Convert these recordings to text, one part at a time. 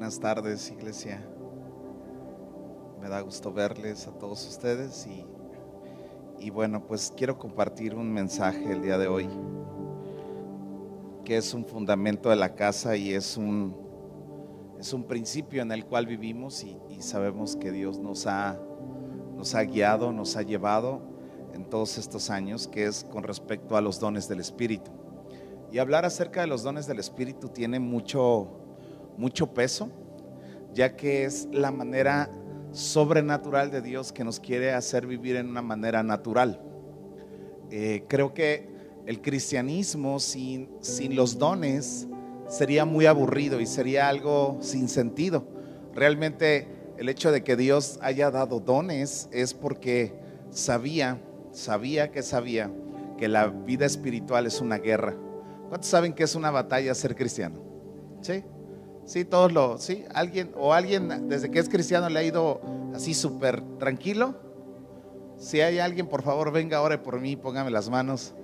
Buenas tardes, iglesia. Me da gusto verles a todos ustedes y, y, bueno, pues quiero compartir un mensaje el día de hoy que es un fundamento de la casa y es un, es un principio en el cual vivimos y, sabemos que Dios nos ha, nos ha guiado, nos ha llevado en todos estos años, que es con respecto a los dones del Espíritu. Y hablar acerca de los dones del Espíritu tiene mucho, mucho peso, ya que es la manera sobrenatural de Dios que nos quiere hacer vivir en una manera natural. Eh, creo que el cristianismo sin, sin los dones sería muy aburrido y sería algo sin sentido. Realmente el hecho de que Dios haya dado dones es porque sabía, sabía que sabía que la vida espiritual es una guerra ¿Cuántos saben que es una batalla ser cristiano? ¿Sí? Sí, todos lo, ¿sí? ¿Alguien o alguien desde que es cristiano le ha ido así súper tranquilo? Si hay alguien, por favor, venga ahora por mí, póngame las manos.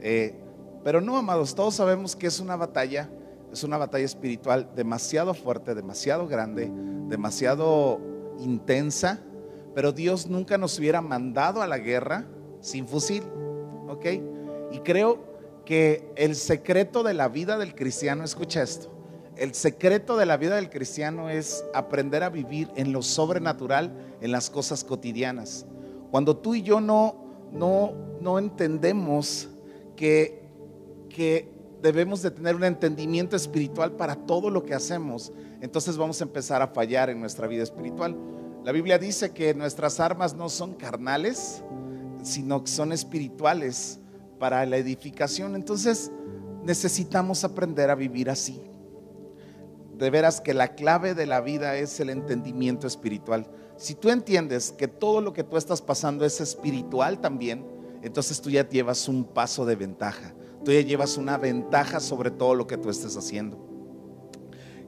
Eh, pero no, amados, todos sabemos que es una batalla, es una batalla espiritual demasiado fuerte, demasiado grande, demasiado intensa, pero Dios nunca nos hubiera mandado a la guerra sin fusil, ¿ok? Y creo que el secreto de la vida del cristiano, escucha esto, el secreto de la vida del cristiano es aprender a vivir en lo sobrenatural, en las cosas cotidianas. Cuando tú y yo no, no, no entendemos que, que debemos de tener un entendimiento espiritual para todo lo que hacemos, entonces vamos a empezar a fallar en nuestra vida espiritual. La Biblia dice que nuestras armas no son carnales, sino que son espirituales para la edificación. Entonces necesitamos aprender a vivir así. De veras que la clave de la vida es el entendimiento espiritual. Si tú entiendes que todo lo que tú estás pasando es espiritual también, entonces tú ya llevas un paso de ventaja. Tú ya llevas una ventaja sobre todo lo que tú estés haciendo.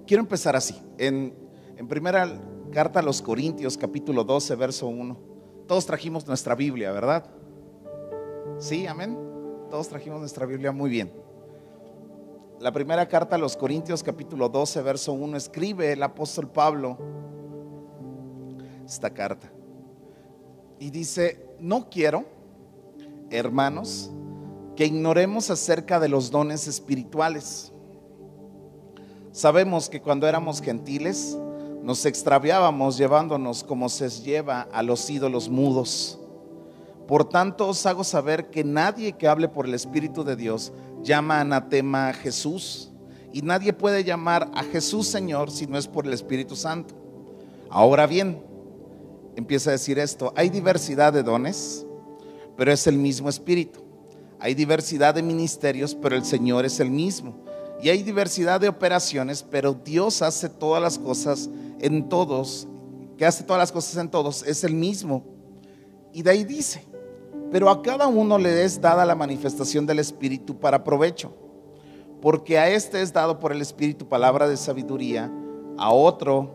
Quiero empezar así. En, en primera carta a los Corintios, capítulo 12, verso 1. Todos trajimos nuestra Biblia, ¿verdad? Sí, amén. Todos trajimos nuestra Biblia muy bien. La primera carta a los Corintios capítulo 12, verso 1, escribe el apóstol Pablo esta carta. Y dice, no quiero, hermanos, que ignoremos acerca de los dones espirituales. Sabemos que cuando éramos gentiles, nos extraviábamos llevándonos como se lleva a los ídolos mudos por tanto os hago saber que nadie que hable por el Espíritu de Dios llama anatema a Jesús. Y nadie puede llamar a Jesús Señor si no es por el Espíritu Santo. Ahora bien, empieza a decir esto, hay diversidad de dones, pero es el mismo Espíritu. Hay diversidad de ministerios, pero el Señor es el mismo. Y hay diversidad de operaciones, pero Dios hace todas las cosas en todos, que hace todas las cosas en todos, es el mismo. Y de ahí dice, pero a cada uno le es dada la manifestación del Espíritu para provecho. Porque a este es dado por el Espíritu palabra de sabiduría, a otro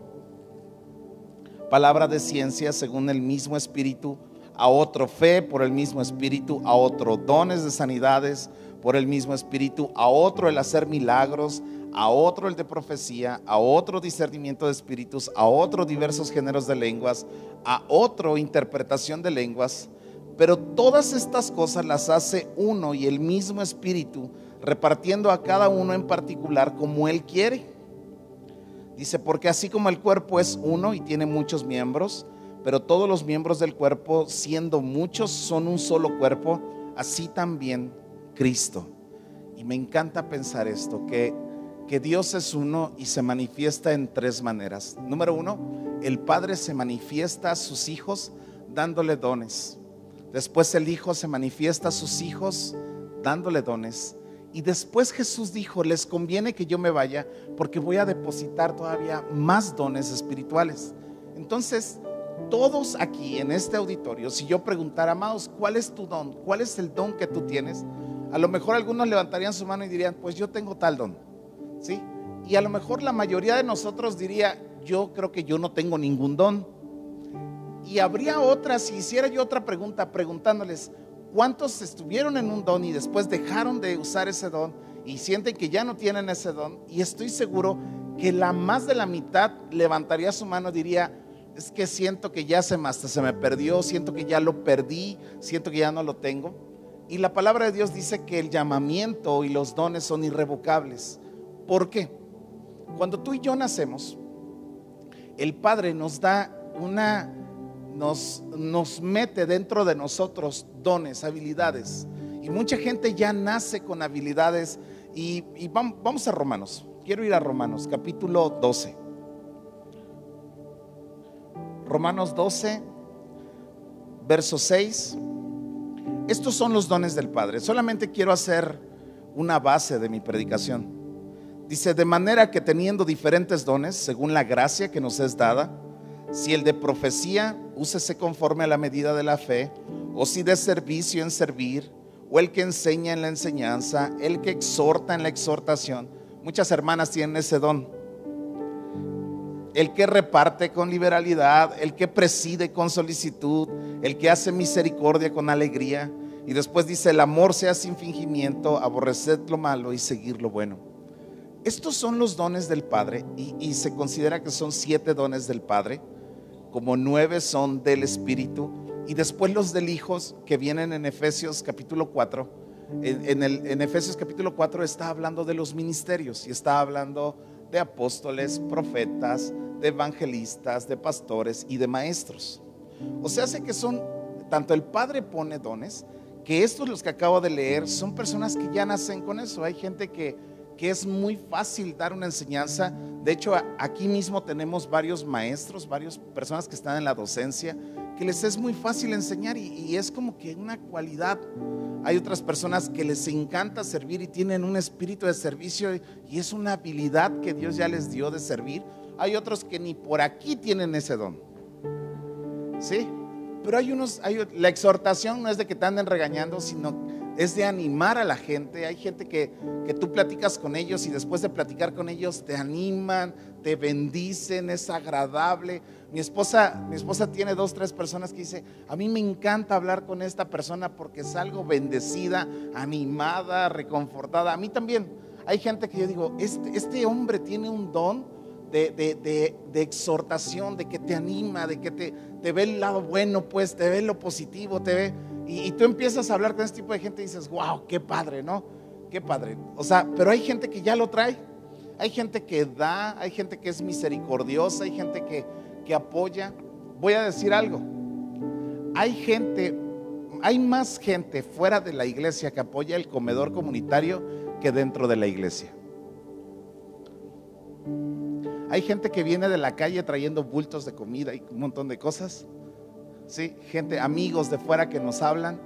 palabra de ciencia según el mismo Espíritu, a otro fe por el mismo Espíritu, a otro dones de sanidades por el mismo Espíritu, a otro el hacer milagros, a otro el de profecía, a otro discernimiento de espíritus, a otro diversos géneros de lenguas, a otro interpretación de lenguas. Pero todas estas cosas las hace uno y el mismo Espíritu, repartiendo a cada uno en particular como Él quiere. Dice, porque así como el cuerpo es uno y tiene muchos miembros, pero todos los miembros del cuerpo, siendo muchos, son un solo cuerpo, así también Cristo. Y me encanta pensar esto, que, que Dios es uno y se manifiesta en tres maneras. Número uno, el Padre se manifiesta a sus hijos dándole dones. Después el Hijo se manifiesta a sus hijos dándole dones. Y después Jesús dijo, les conviene que yo me vaya porque voy a depositar todavía más dones espirituales. Entonces, todos aquí en este auditorio, si yo preguntara, amados, ¿cuál es tu don? ¿Cuál es el don que tú tienes? A lo mejor algunos levantarían su mano y dirían, pues yo tengo tal don. ¿Sí? Y a lo mejor la mayoría de nosotros diría, yo creo que yo no tengo ningún don. Y habría otra, si hiciera yo otra pregunta preguntándoles, ¿cuántos estuvieron en un don y después dejaron de usar ese don y sienten que ya no tienen ese don? Y estoy seguro que la más de la mitad levantaría su mano y diría, es que siento que ya se me, se me perdió, siento que ya lo perdí, siento que ya no lo tengo. Y la palabra de Dios dice que el llamamiento y los dones son irrevocables. ¿Por qué? Cuando tú y yo nacemos, el Padre nos da una, nos, nos mete dentro de nosotros dones, habilidades. Y mucha gente ya nace con habilidades. Y, vamos a Romanos. Quiero ir a Romanos, capítulo 12. Romanos 12, verso 6. Estos son los dones del Padre. Solamente quiero hacer una base de mi predicación. Dice, de manera que teniendo diferentes dones, según la gracia que nos es dada, si el de profecía, úsese conforme a la medida de la fe, o si de servicio en servir, o el que enseña en la enseñanza, el que exhorta en la exhortación. Muchas hermanas tienen ese don. El que reparte con liberalidad, el que preside con solicitud, el que hace misericordia con alegría. Y después dice, el amor sea sin fingimiento, aborreced lo malo y seguir lo bueno. Estos son los dones del Padre y, se considera que son siete dones del Padre, como nueve son del Espíritu y después los del Hijo que vienen en Efesios capítulo 4. En, el, en Efesios capítulo 4 está hablando de los ministerios y está hablando de apóstoles, profetas, de evangelistas, de pastores y de maestros. O sea, hace que son, tanto el Padre pone dones, que estos los que acabo de leer son personas que ya nacen con eso. Hay gente que es muy fácil dar una enseñanza. De hecho, aquí mismo tenemos varios maestros, varias personas que están en la docencia, que les es muy fácil enseñar y, es como que una cualidad. Hay otras personas que les encanta servir y tienen un espíritu de servicio y es una habilidad que Dios ya les dio de servir. Hay otros que ni por aquí tienen ese don. ¿Sí? Pero hay unos, hay, la exhortación no es de que te anden regañando, sino es de animar a la gente. Hay gente que, que, tú platicas con ellos y después de platicar con ellos te animan, te bendicen, es agradable. Mi esposa, mi esposa tiene dos, tres personas que dice, a mí me encanta hablar con esta persona porque es algo bendecida, animada, reconfortada. A mí también. Hay gente que yo digo, este, este hombre tiene un don de, exhortación, de que te anima, de que te, te ve el lado bueno, pues te ve lo positivo, te ve y, tú empiezas a hablar con este tipo de gente y dices, wow, qué padre, ¿no? Qué padre. O sea, pero hay gente que ya lo trae. Hay gente que da, hay gente que es misericordiosa, hay gente que, que apoya. Voy a decir algo. Hay gente, hay más gente fuera de la iglesia que apoya el comedor comunitario que dentro de la iglesia. Hay gente que viene de la calle trayendo bultos de comida y un montón de cosas. ¿sí? Gente, amigos de fuera que nos hablan,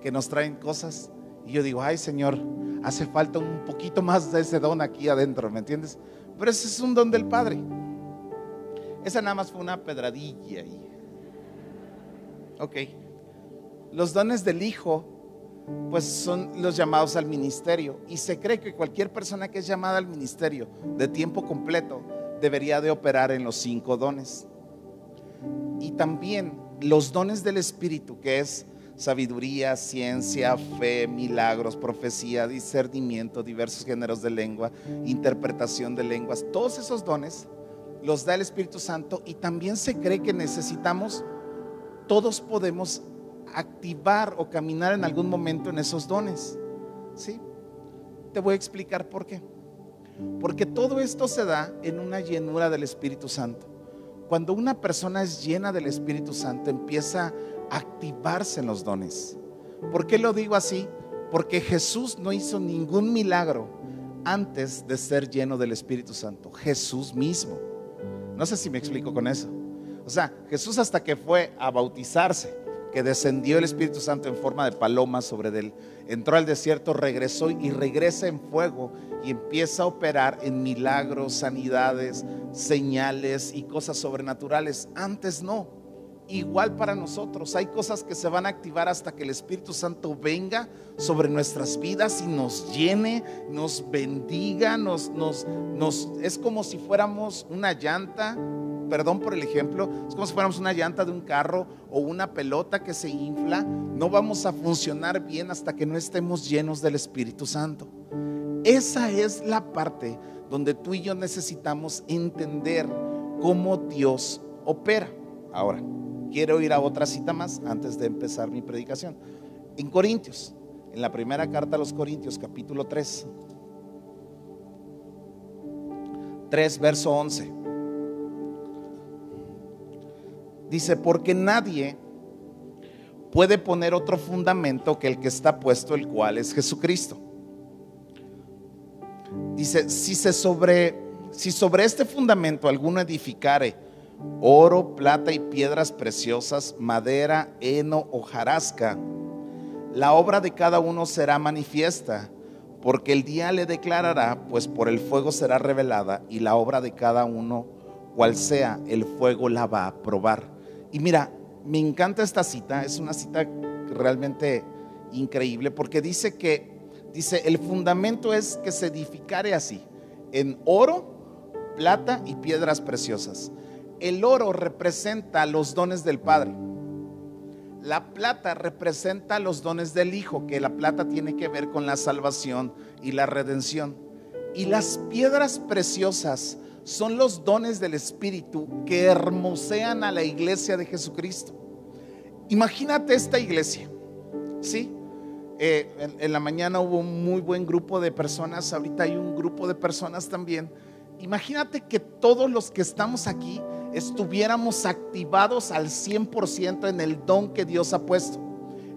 que nos traen cosas. Y yo digo, ay Señor, hace falta un poquito más de ese don aquí adentro, ¿me entiendes? Pero ese es un don del Padre. Esa nada más fue una pedradilla ahí. Ok. Los dones del Hijo, pues son los llamados al ministerio. Y se cree que cualquier persona que es llamada al ministerio de tiempo completo debería de operar en los cinco dones. Y también los dones del Espíritu, que es sabiduría, ciencia, fe, milagros, profecía, discernimiento, diversos géneros de lengua, interpretación de lenguas, todos esos dones los da el Espíritu Santo y también se cree que necesitamos, todos podemos activar o caminar en algún momento en esos dones. ¿Sí? Te voy a explicar por qué. Porque todo esto se da en una llenura del Espíritu Santo. Cuando una persona es llena del Espíritu Santo, empieza a activarse en los dones. ¿Por qué lo digo así? Porque Jesús no hizo ningún milagro antes de ser lleno del Espíritu Santo. Jesús mismo. No sé si me explico con eso. O sea, Jesús hasta que fue a bautizarse, que descendió el Espíritu Santo en forma de paloma sobre él, entró al desierto, regresó y regresa en fuego y empieza a operar en milagros, sanidades, señales y cosas sobrenaturales. Antes no. Igual para nosotros, hay cosas que se van a activar hasta que el Espíritu Santo venga sobre nuestras vidas y nos llene, nos bendiga, nos, nos, nos, es como si fuéramos una llanta, perdón por el ejemplo, es como si fuéramos una llanta de un carro o una pelota que se infla, no vamos a funcionar bien hasta que no estemos llenos del Espíritu Santo. Esa es la parte donde tú y yo necesitamos entender cómo Dios opera. Ahora, quiero ir a otra cita más antes de empezar mi predicación. En Corintios, en la primera carta a los Corintios, capítulo 3. 3, verso 11. Dice, porque nadie puede poner otro fundamento que el que está puesto, el cual es Jesucristo. Dice, si se sobre si sobre este fundamento alguno edificare oro, plata y piedras preciosas, madera, heno o jarasca, la obra de cada uno será manifiesta, porque el día le declarará, pues por el fuego será revelada y la obra de cada uno, cual sea, el fuego la va a probar. Y mira, me encanta esta cita, es una cita realmente increíble porque dice que dice, el fundamento es que se edificare así, en oro, plata y piedras preciosas. El oro representa los dones del Padre. La plata representa los dones del Hijo, que la plata tiene que ver con la salvación y la redención. Y las piedras preciosas son los dones del Espíritu que hermosean a la iglesia de Jesucristo. Imagínate esta iglesia, ¿sí? Eh, en, la mañana hubo un muy buen grupo de personas, ahorita hay un grupo de personas también. Imagínate que todos los que estamos aquí estuviéramos activados al 100% en el don que Dios ha puesto,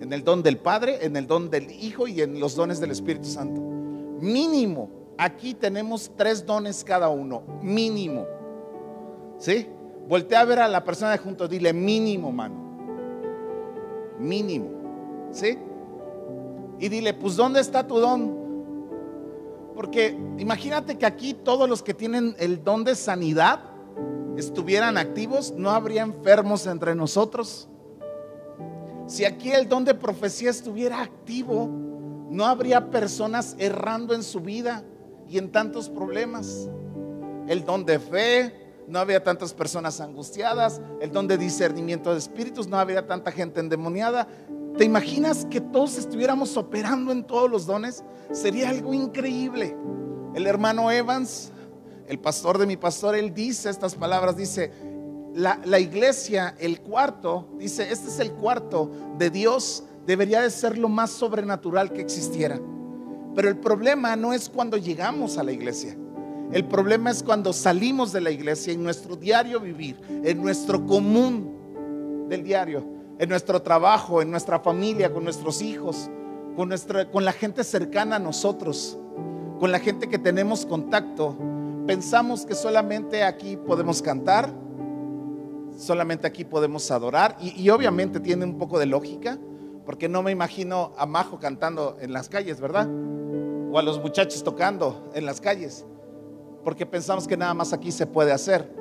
en el don del Padre, en el don del Hijo y en los dones del Espíritu Santo. Mínimo, aquí tenemos tres dones cada uno, mínimo. ¿Sí? Voltea a ver a la persona de junto, dile mínimo, mano. Mínimo. ¿Sí? Y dile, pues ¿dónde está tu don? Porque imagínate que aquí todos los que tienen el don de sanidad, estuvieran activos, no habría enfermos entre nosotros. Si aquí el don de profecía estuviera activo, no habría personas errando en su vida y en tantos problemas. El don de fe, no había tantas personas angustiadas. El don de discernimiento de espíritus, no habría tanta gente endemoniada. ¿Te imaginas que todos estuviéramos operando en todos los dones? Sería algo increíble. El hermano Evans el pastor de mi pastor, él dice estas palabras, dice, la, la, iglesia, el cuarto, dice, este es el cuarto de Dios, debería de ser lo más sobrenatural que existiera. Pero el problema no es cuando llegamos a la iglesia. El problema es cuando salimos de la iglesia en nuestro diario vivir, en nuestro común del diario, en nuestro trabajo, en nuestra familia, con nuestros hijos, con, nuestra, con la gente cercana a nosotros, con la gente que tenemos contacto pensamos que solamente aquí podemos cantar, solamente aquí podemos adorar, y, obviamente tiene un poco de lógica, porque no me imagino a Majo cantando en las calles, ¿verdad? O a los muchachos tocando en las calles, porque pensamos que nada más aquí se puede hacer.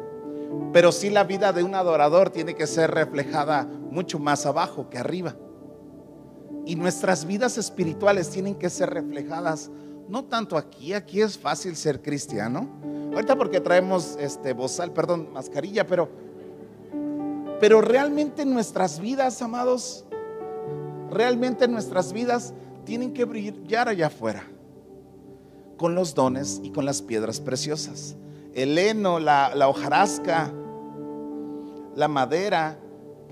Pero sí la vida de un adorador tiene que ser reflejada mucho más abajo que arriba. Y nuestras vidas espirituales tienen que ser reflejadas no tanto aquí, aquí es fácil ser cristiano. Ahorita porque traemos este bozal, perdón, mascarilla, pero pero realmente nuestras vidas, amados, realmente nuestras vidas tienen que brillar allá afuera con los dones y con las piedras preciosas. El heno, la, la hojarasca, la madera,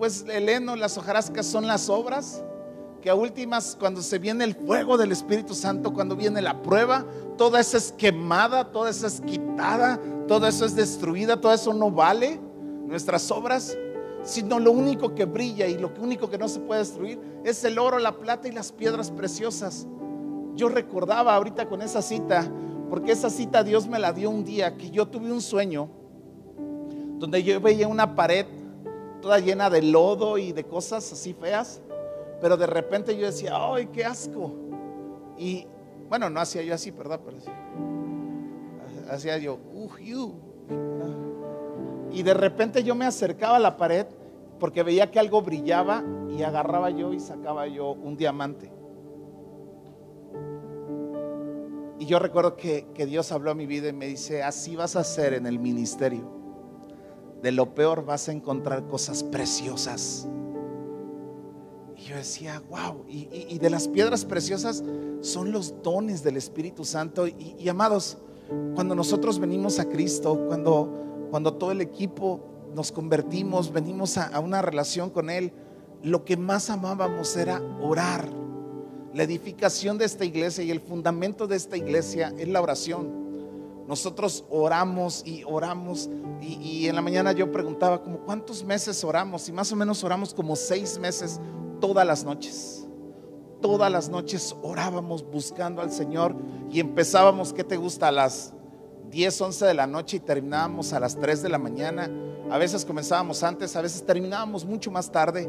pues el heno, las hojarascas son las obras que a últimas, cuando se viene el fuego del Espíritu Santo, cuando viene la prueba, toda esa es quemada, toda esa es quitada, todo eso es destruida, todo eso no vale nuestras obras, sino lo único que brilla y lo único que no se puede destruir es el oro, la plata y las piedras preciosas. Yo recordaba ahorita con esa cita, porque esa cita Dios me la dio un día, que yo tuve un sueño donde yo veía una pared toda llena de lodo y de cosas así feas pero de repente yo decía, ¡ay, qué asco! Y bueno, no hacía yo así, ¿verdad? Pero hacía yo, ¡uh! Y de repente yo me acercaba a la pared porque veía que algo brillaba y agarraba yo y sacaba yo un diamante. Y yo recuerdo que, que, Dios habló a mi vida y me dice, así vas a hacer en el ministerio. De lo peor vas a encontrar cosas preciosas. Y yo decía, wow, y, de las piedras preciosas son los dones del Espíritu Santo. Y, amados, cuando nosotros venimos a Cristo, cuando, cuando todo el equipo nos convertimos, venimos a una relación con Él, lo que más amábamos era orar. La edificación de esta iglesia y el fundamento de esta iglesia es la oración. Nosotros oramos y oramos y, en la mañana yo preguntaba como cuántos meses oramos y más o menos oramos como seis meses todas las noches. Todas las noches orábamos buscando al Señor y empezábamos, ¿qué te gusta? A las 10, 11 de la noche y terminábamos a las 3 de la mañana. A veces comenzábamos antes, a veces terminábamos mucho más tarde.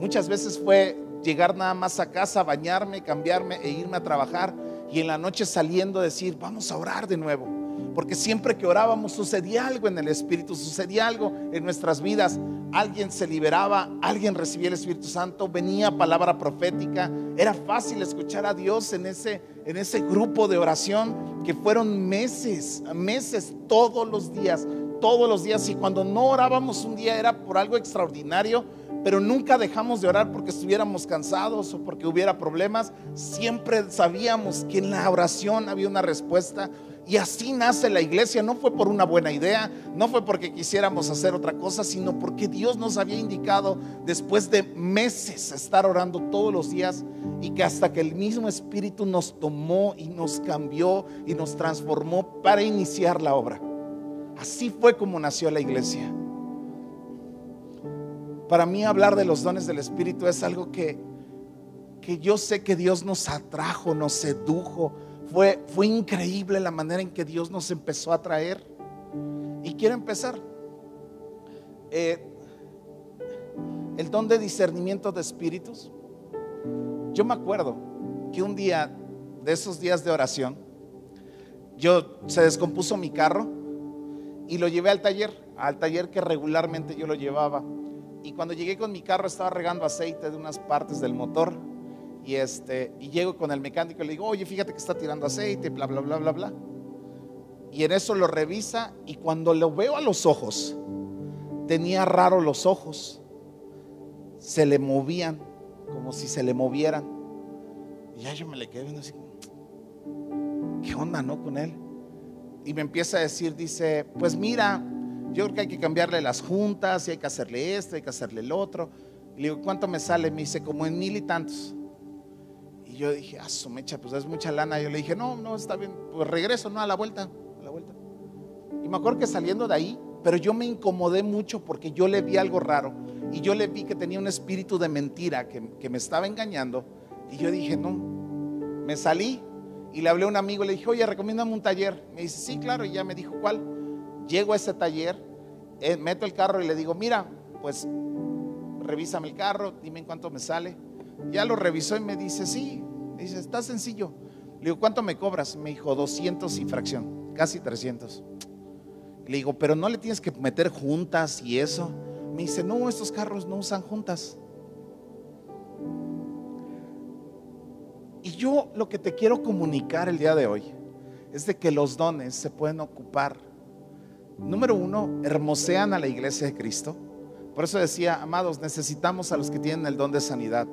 Muchas veces fue llegar nada más a casa, bañarme, cambiarme e irme a trabajar y en la noche saliendo decir, vamos a orar de nuevo. Porque siempre que orábamos sucedía algo en el Espíritu, sucedía algo en nuestras vidas. Alguien se liberaba, alguien recibía el Espíritu Santo, venía palabra profética. Era fácil escuchar a Dios en ese, en ese grupo de oración que fueron meses, meses, todos los días, todos los días. Y cuando no orábamos un día era por algo extraordinario, pero nunca dejamos de orar porque estuviéramos cansados o porque hubiera problemas. Siempre sabíamos que en la oración había una respuesta. Y así nace la iglesia. No fue por una buena idea, no fue porque quisiéramos hacer otra cosa, sino porque Dios nos había indicado después de meses estar orando todos los días y que hasta que el mismo Espíritu nos tomó y nos cambió y nos transformó para iniciar la obra. Así fue como nació la iglesia. Para mí hablar de los dones del Espíritu es algo que, que yo sé que Dios nos atrajo, nos sedujo. Fue, fue increíble la manera en que Dios nos empezó a traer. Y quiero empezar. Eh, el don de discernimiento de espíritus. Yo me acuerdo que un día de esos días de oración, yo se descompuso mi carro y lo llevé al taller, al taller que regularmente yo lo llevaba. Y cuando llegué con mi carro estaba regando aceite de unas partes del motor. Y, este, y llego con el mecánico y le digo, oye, fíjate que está tirando aceite, bla, bla, bla, bla, bla. Y en eso lo revisa y cuando lo veo a los ojos, tenía raro los ojos. Se le movían, como si se le movieran. Y ya yo me le quedé viendo así, ¿qué onda, no? Con él. Y me empieza a decir, dice, pues mira, yo creo que hay que cambiarle las juntas y hay que hacerle esto, hay que hacerle el otro. Le digo, ¿cuánto me sale? Me dice, como en mil y tantos. Y yo dije, ah, su mecha, pues es mucha lana. Yo le dije, no, no, está bien, pues regreso, no, a la vuelta, a la vuelta. Y me acuerdo que saliendo de ahí, pero yo me incomodé mucho porque yo le vi algo raro y yo le vi que tenía un espíritu de mentira que, que me estaba engañando. Y yo dije, no, me salí y le hablé a un amigo le dije, oye, recomiéndame un taller. Me dice, sí, claro, y ya me dijo cuál. Llego a ese taller, eh, meto el carro y le digo, mira, pues revísame el carro, dime en cuánto me sale. Ya lo revisó y me dice, sí, dice, está sencillo. Le digo, ¿cuánto me cobras? Me dijo, 200 y fracción, casi 300. Le digo, pero no le tienes que meter juntas y eso. Me dice, no, estos carros no usan juntas. Y yo lo que te quiero comunicar el día de hoy es de que los dones se pueden ocupar. Número uno, hermosean a la iglesia de Cristo. Por eso decía, amados, necesitamos a los que tienen el don de sanidad.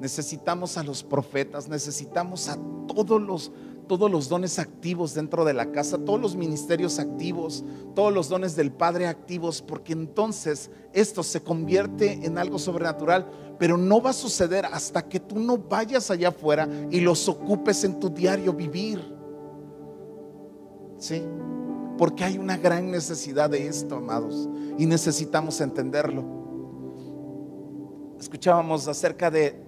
Necesitamos a los profetas, necesitamos a todos los todos los dones activos dentro de la casa, todos los ministerios activos, todos los dones del Padre activos, porque entonces esto se convierte en algo sobrenatural, pero no va a suceder hasta que tú no vayas allá afuera y los ocupes en tu diario vivir. ¿Sí? Porque hay una gran necesidad de esto, amados, y necesitamos entenderlo. Escuchábamos acerca de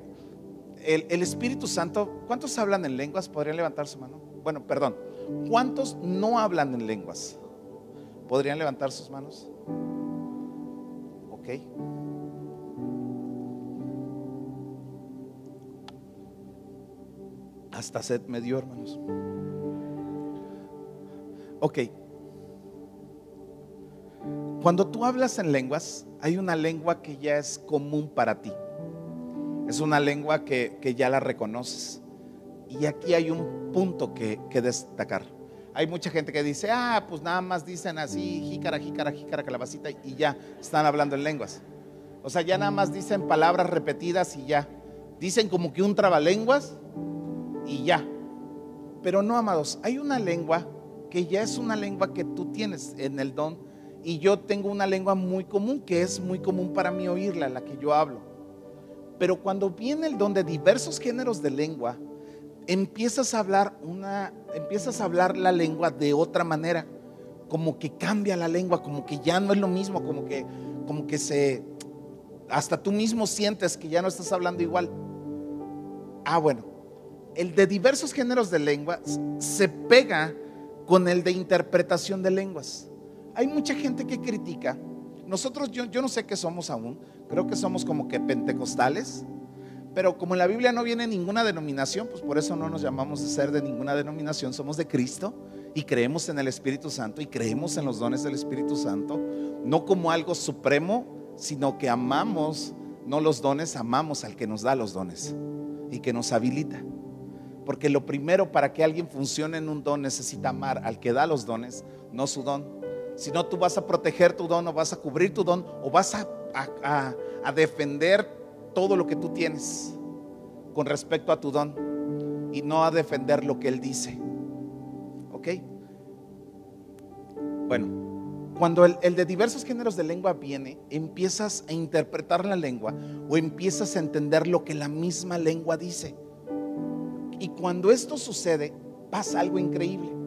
el, Espíritu Santo, ¿cuántos hablan en lenguas? ¿Podrían levantar su mano? Bueno, perdón. ¿Cuántos no hablan en lenguas? ¿Podrían levantar sus manos? Ok. Hasta sed me dio, hermanos. Ok. Cuando tú hablas en lenguas, hay una lengua que ya es común para ti. Es una lengua que, ya la reconoces. Y aquí hay un punto que, destacar. Hay mucha gente que dice, ah, pues nada más dicen así, jícara, jícara, jícara, calabacita, y ya están hablando en lenguas. O sea, ya nada más dicen palabras repetidas y ya. Dicen como que un trabalenguas y ya. Pero no, amados, hay una lengua que ya es una lengua que tú tienes en el don y yo tengo una lengua muy común, que es muy común para mí oírla, la que yo hablo. Pero cuando viene el don de diversos géneros de lengua, empiezas a hablar una, empiezas a hablar la lengua de otra manera, como que cambia la lengua, como que ya no es lo mismo, como que, como que se, hasta tú mismo sientes que ya no estás hablando igual. Ah, bueno, el de diversos géneros de lenguas se pega con el de interpretación de lenguas. Hay mucha gente que critica. Nosotros, yo, yo no sé qué somos aún, creo que somos como que pentecostales, pero como en la Biblia no viene ninguna denominación, pues por eso no nos llamamos de ser de ninguna denominación, somos de Cristo y creemos en el Espíritu Santo y creemos en los dones del Espíritu Santo, no como algo supremo, sino que amamos, no los dones, amamos al que nos da los dones y que nos habilita. Porque lo primero para que alguien funcione en un don necesita amar al que da los dones, no su don. Si no, tú vas a proteger tu don o vas a cubrir tu don o vas a, a defender todo lo que tú tienes con respecto a tu don y no a defender lo que Él dice. ¿Ok? Bueno, cuando el, de diversos géneros de lengua viene, empiezas a interpretar la lengua o empiezas a entender lo que la misma lengua dice. Y cuando esto sucede, pasa algo increíble.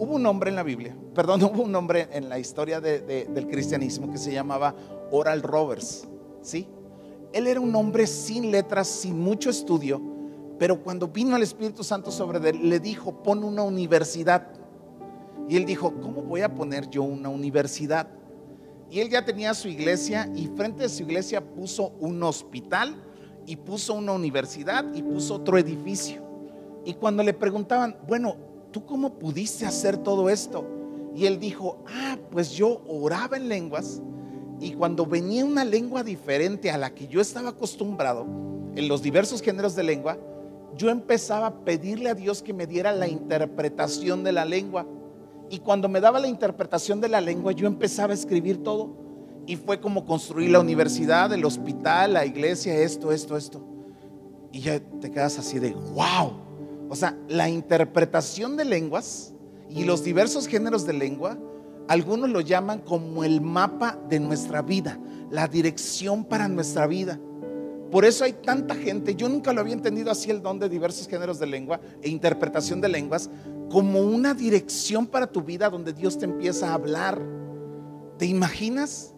Hubo un hombre en la Biblia, perdón, hubo un hombre en la historia de, de, del cristianismo que se llamaba Oral Roberts, ¿sí? Él era un hombre sin letras, sin mucho estudio, pero cuando vino el Espíritu Santo sobre él, le dijo, pon una universidad. Y él dijo, ¿cómo voy a poner yo una universidad? Y él ya tenía su iglesia y frente a su iglesia puso un hospital y puso una universidad y puso otro edificio. Y cuando le preguntaban, bueno, ¿tú cómo pudiste hacer todo esto? Y él dijo, ah, pues yo oraba en lenguas y cuando venía una lengua diferente a la que yo estaba acostumbrado, en los diversos géneros de lengua, yo empezaba a pedirle a Dios que me diera la interpretación de la lengua. Y cuando me daba la interpretación de la lengua, yo empezaba a escribir todo. Y fue como construir la universidad, el hospital, la iglesia, esto, esto, esto. Y ya te quedas así de, wow. O sea, la interpretación de lenguas y los diversos géneros de lengua algunos lo llaman como el mapa de nuestra vida, la dirección para nuestra vida. Por eso hay tanta gente, yo nunca lo había entendido así el don de diversos géneros de lengua e interpretación de lenguas, como una dirección para tu vida donde Dios te empieza a hablar. ¿Te imaginas?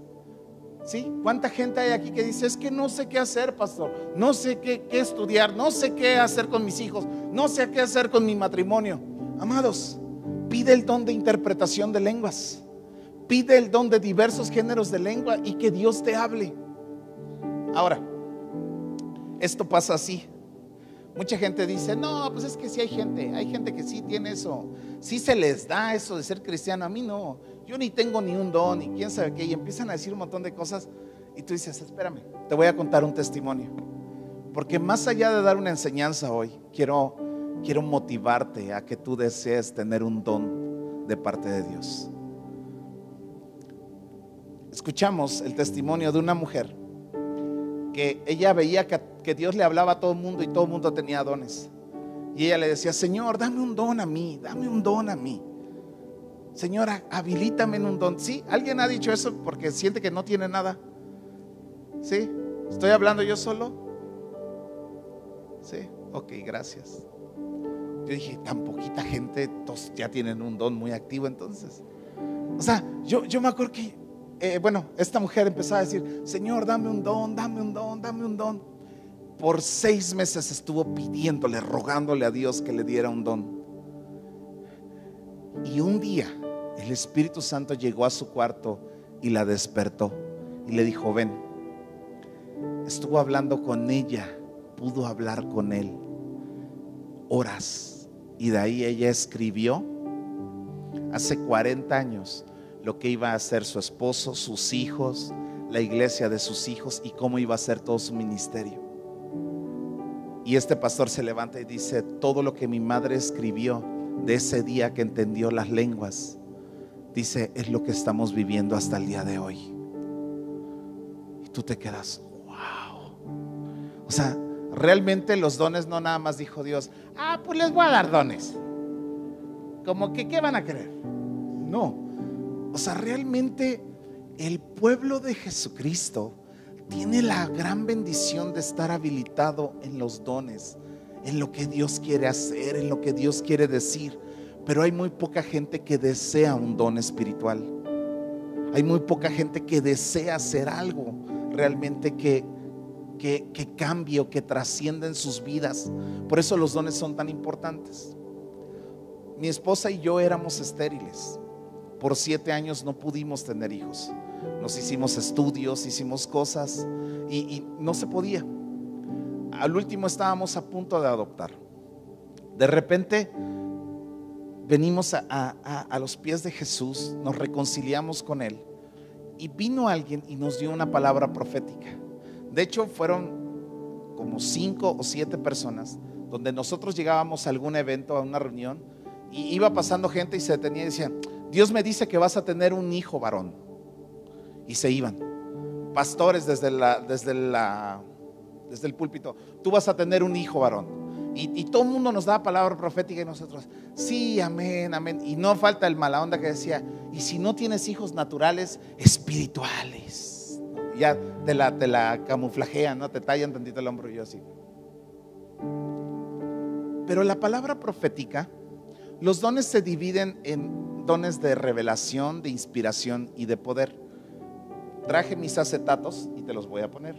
¿Sí? ¿Cuánta gente hay aquí que dice, es que no sé qué hacer, pastor? No sé qué, qué estudiar, no sé qué hacer con mis hijos, no sé qué hacer con mi matrimonio. Amados, Pide el don de interpretación de lenguas. Pide el don de diversos géneros de lengua y que Dios te hable. Ahora, esto pasa así. Mucha gente dice, no, pues es que sí hay gente, hay gente que sí tiene eso, sí se les da eso de ser cristiano, a mí no, yo ni tengo ni un don, ni quién sabe qué, y empiezan a decir un montón de cosas, y tú dices, espérame, te voy a contar un testimonio, porque más allá de dar una enseñanza hoy, quiero quiero motivarte a que tú desees tener un don de parte de Dios. Escuchamos el testimonio de una mujer que ella veía que, Dios le hablaba a todo el mundo y todo el mundo tenía dones. Y ella le decía, Señor, dame un don a mí, dame un don a mí. Señora, habilítame en un don. ¿Sí? ¿Alguien ha dicho eso porque siente que no tiene nada? ¿Sí? ¿Estoy hablando yo solo? Sí, ok, gracias. Yo dije, tan poquita gente, todos ya tienen un don muy activo entonces. O sea, yo, yo me acuerdo que, eh, bueno, esta mujer empezó a decir, Señor, dame un don, dame un don, dame un don. Por seis meses estuvo pidiéndole, rogándole a Dios que le diera un don. Y un día el Espíritu Santo llegó a su cuarto y la despertó y le dijo, ven, estuvo hablando con ella, pudo hablar con él horas y de ahí ella escribió hace 40 años lo que iba a hacer su esposo, sus hijos, la iglesia de sus hijos y cómo iba a ser todo su ministerio. Y este pastor se levanta y dice, todo lo que mi madre escribió de ese día que entendió las lenguas, dice, es lo que estamos viviendo hasta el día de hoy. Y tú te quedas, wow. O sea, realmente los dones no nada más dijo Dios, ah, pues les voy a dar dones. como que, ¿qué van a creer? No. O sea, realmente el pueblo de Jesucristo tiene la gran bendición de estar habilitado en los dones, en lo que Dios quiere hacer, en lo que Dios quiere decir. Pero hay muy poca gente que desea un don espiritual. Hay muy poca gente que desea hacer algo realmente que, que, que cambie o que trascienda en sus vidas. Por eso los dones son tan importantes. Mi esposa y yo éramos estériles. Por siete años no pudimos tener hijos. Nos hicimos estudios, hicimos cosas y, no se podía. Al último estábamos a punto de adoptar. De repente venimos a, los pies de Jesús, nos reconciliamos con Él y vino alguien y nos dio una palabra profética. De hecho, fueron como cinco o siete personas donde nosotros llegábamos a algún evento, a una reunión, y iba pasando gente y se detenía y decía, Dios me dice que vas a tener un hijo varón. Y se iban. Pastores desde, la, desde, la, desde el púlpito, tú vas a tener un hijo varón. Y, todo el mundo nos daba palabra profética y nosotros, sí, amén, amén. Y no falta el mala onda que decía, y si no tienes hijos naturales, espirituales. Ya te la, camuflajean, ¿no? Te tallan tantito el hombro y yo así. Pero la palabra profética los dones se dividen en dones de revelación, de inspiración y de poder. Traje mis acetatos y te los voy a poner.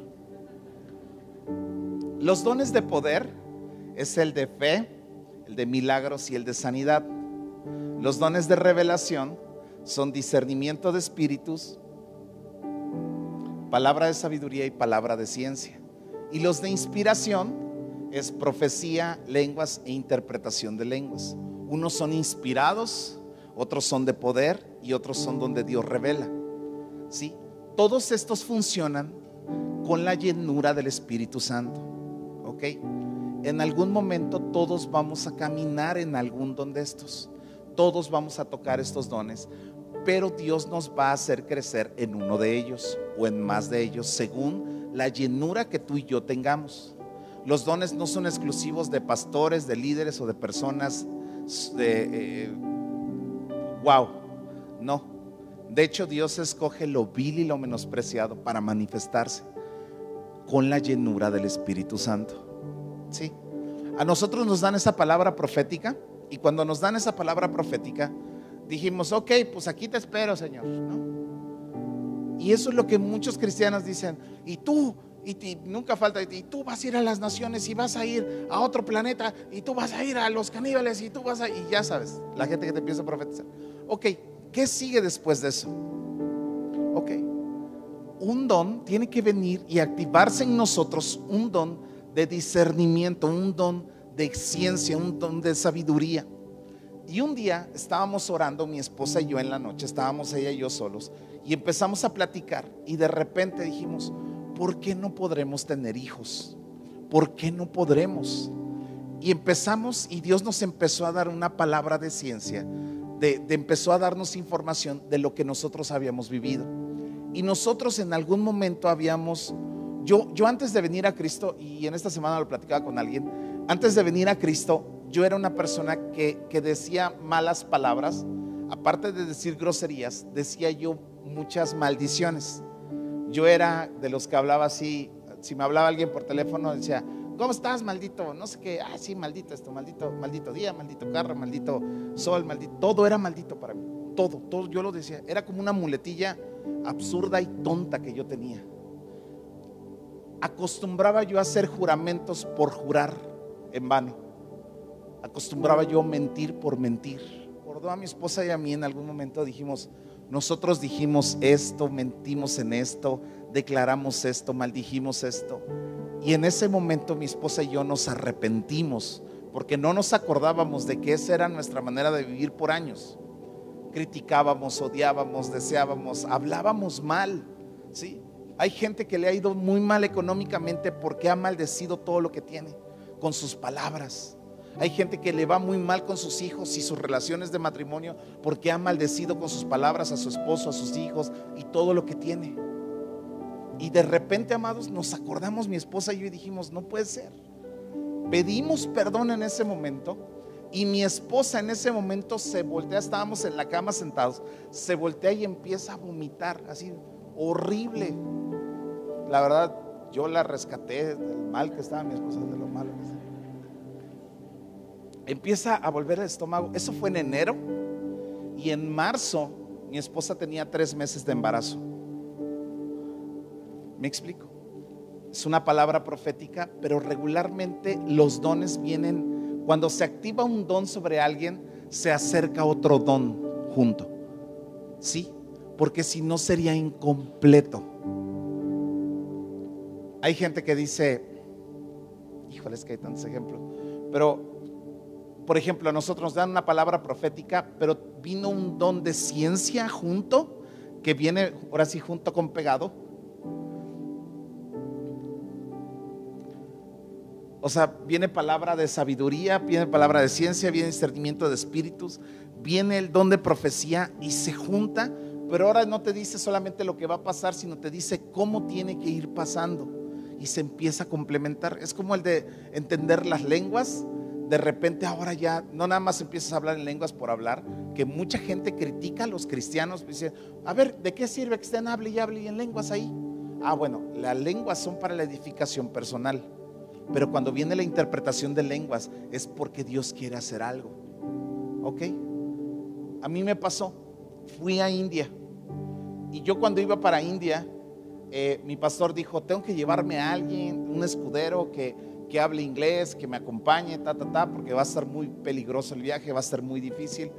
Los dones de poder es el de fe, el de milagros y el de sanidad. Los dones de revelación son discernimiento de espíritus, palabra de sabiduría y palabra de ciencia. Y los de inspiración es profecía, lenguas e interpretación de lenguas. Unos son inspirados, otros son de poder y otros son donde Dios revela. ¿Sí? Todos estos funcionan con la llenura del Espíritu Santo. ¿Ok? En algún momento todos vamos a caminar en algún don de estos. Todos vamos a tocar estos dones, pero Dios nos va a hacer crecer en uno de ellos o en más de ellos según la llenura que tú y yo tengamos. Los dones no son exclusivos de pastores, de líderes o de personas de, wow, eh, no. De hecho, Dios escoge lo vil y lo menospreciado para manifestarse con la llenura del Espíritu Santo. Sí. A nosotros nos dan esa palabra profética y cuando nos dan esa palabra profética, dijimos, ok, pues aquí te espero, Señor. Y eso es lo que muchos cristianos dicen. Y tú, y, nunca falta, y tú vas a ir a las naciones y vas a ir a otro planeta y tú vas a ir a los caníbales y tú vas a, y ya sabes, la gente que te empieza a profetizar. Ok, ¿qué sigue después de eso? Ok, un don tiene que venir y activarse en nosotros un don de discernimiento, un don de ciencia, un don de sabiduría. Y un día estábamos orando, mi esposa y yo en la noche, estábamos ella y yo solos, y empezamos a platicar y de repente dijimos, ¿por qué no podremos tener hijos? ¿Por qué no podremos? Y empezamos y Dios nos empezó a dar una palabra de ciencia, de, empezó a darnos información de lo que nosotros habíamos vivido. Y nosotros en algún momento habíamos, yo, yo antes de venir a Cristo, y en esta semana lo platicaba con alguien, antes de venir a Cristo, yo era una persona que, que decía malas palabras, aparte de decir groserías, decía yo muchas maldiciones. Yo era de los que hablaba así, si me hablaba alguien por teléfono, decía, ¿cómo estás, maldito? No sé qué, ah, sí, maldito esto, maldito, maldito día, maldito carro, maldito sol, maldito, todo era maldito para mí, todo, todo, yo lo decía, era como una muletilla absurda y tonta que yo tenía. Acostumbraba yo a hacer juramentos por jurar en vano. Acostumbraba yo mentir por mentir. Por a mi esposa y a mí en algún momento dijimos, nosotros dijimos esto, mentimos en esto, declaramos esto, maldijimos esto. Y en ese momento mi esposa y yo nos arrepentimos porque no nos acordábamos de que esa era nuestra manera de vivir por años. Criticábamos, odiábamos, deseábamos, hablábamos mal. ¿sí? Hay gente que le ha ido muy mal económicamente porque ha maldecido todo lo que tiene con sus palabras. Hay gente que le va muy mal con sus hijos y sus relaciones de matrimonio porque ha maldecido con sus palabras a su esposo, a sus hijos y todo lo que tiene. Y de repente, amados, nos acordamos mi esposa y yo y dijimos, no puede ser. Pedimos perdón en ese momento Y mi esposa en ese momento se voltea, estábamos en la cama sentados, se voltea y empieza a vomitar, así horrible. La verdad, yo la rescaté del mal que estaba mi esposa, de lo malo que estaba. Empieza a volver el estómago. Eso fue en enero. Y en marzo, mi esposa tenía tres meses de embarazo. ¿Me explico? Es una palabra profética, pero regularmente los dones vienen cuando se activa un don sobre alguien, se acerca otro don junto. ¿Sí? Porque si no sería incompleto. Hay gente que dice, híjole, es que hay tantos ejemplos, pero, por ejemplo, a nosotros nos dan una palabra profética, pero vino un don de ciencia junto, que viene ahora sí junto con pegado O sea, viene palabra de sabiduría, viene palabra de ciencia, viene discernimiento de espíritus, viene el don de profecía y se junta, pero ahora no te dice solamente lo que va a pasar, sino te dice cómo tiene que ir pasando y se empieza a complementar. Es como el de entender las lenguas. De repente ahora ya no nada más empiezas a hablar en lenguas por hablar, que mucha gente critica a los cristianos, dice, a ver, ¿de qué sirve que estén hable y hable en lenguas ahí? Ah, bueno, las lenguas son para la edificación personal. Pero cuando viene la interpretación de lenguas es porque Dios quiere hacer algo. ¿Ok? A mí me pasó. Fui a India. Y yo cuando iba para India, eh, mi pastor dijo, tengo que llevarme a alguien, un escudero que, que hable inglés, que me acompañe, ta, ta, ta, porque va a ser muy peligroso el viaje, va a ser muy difícil.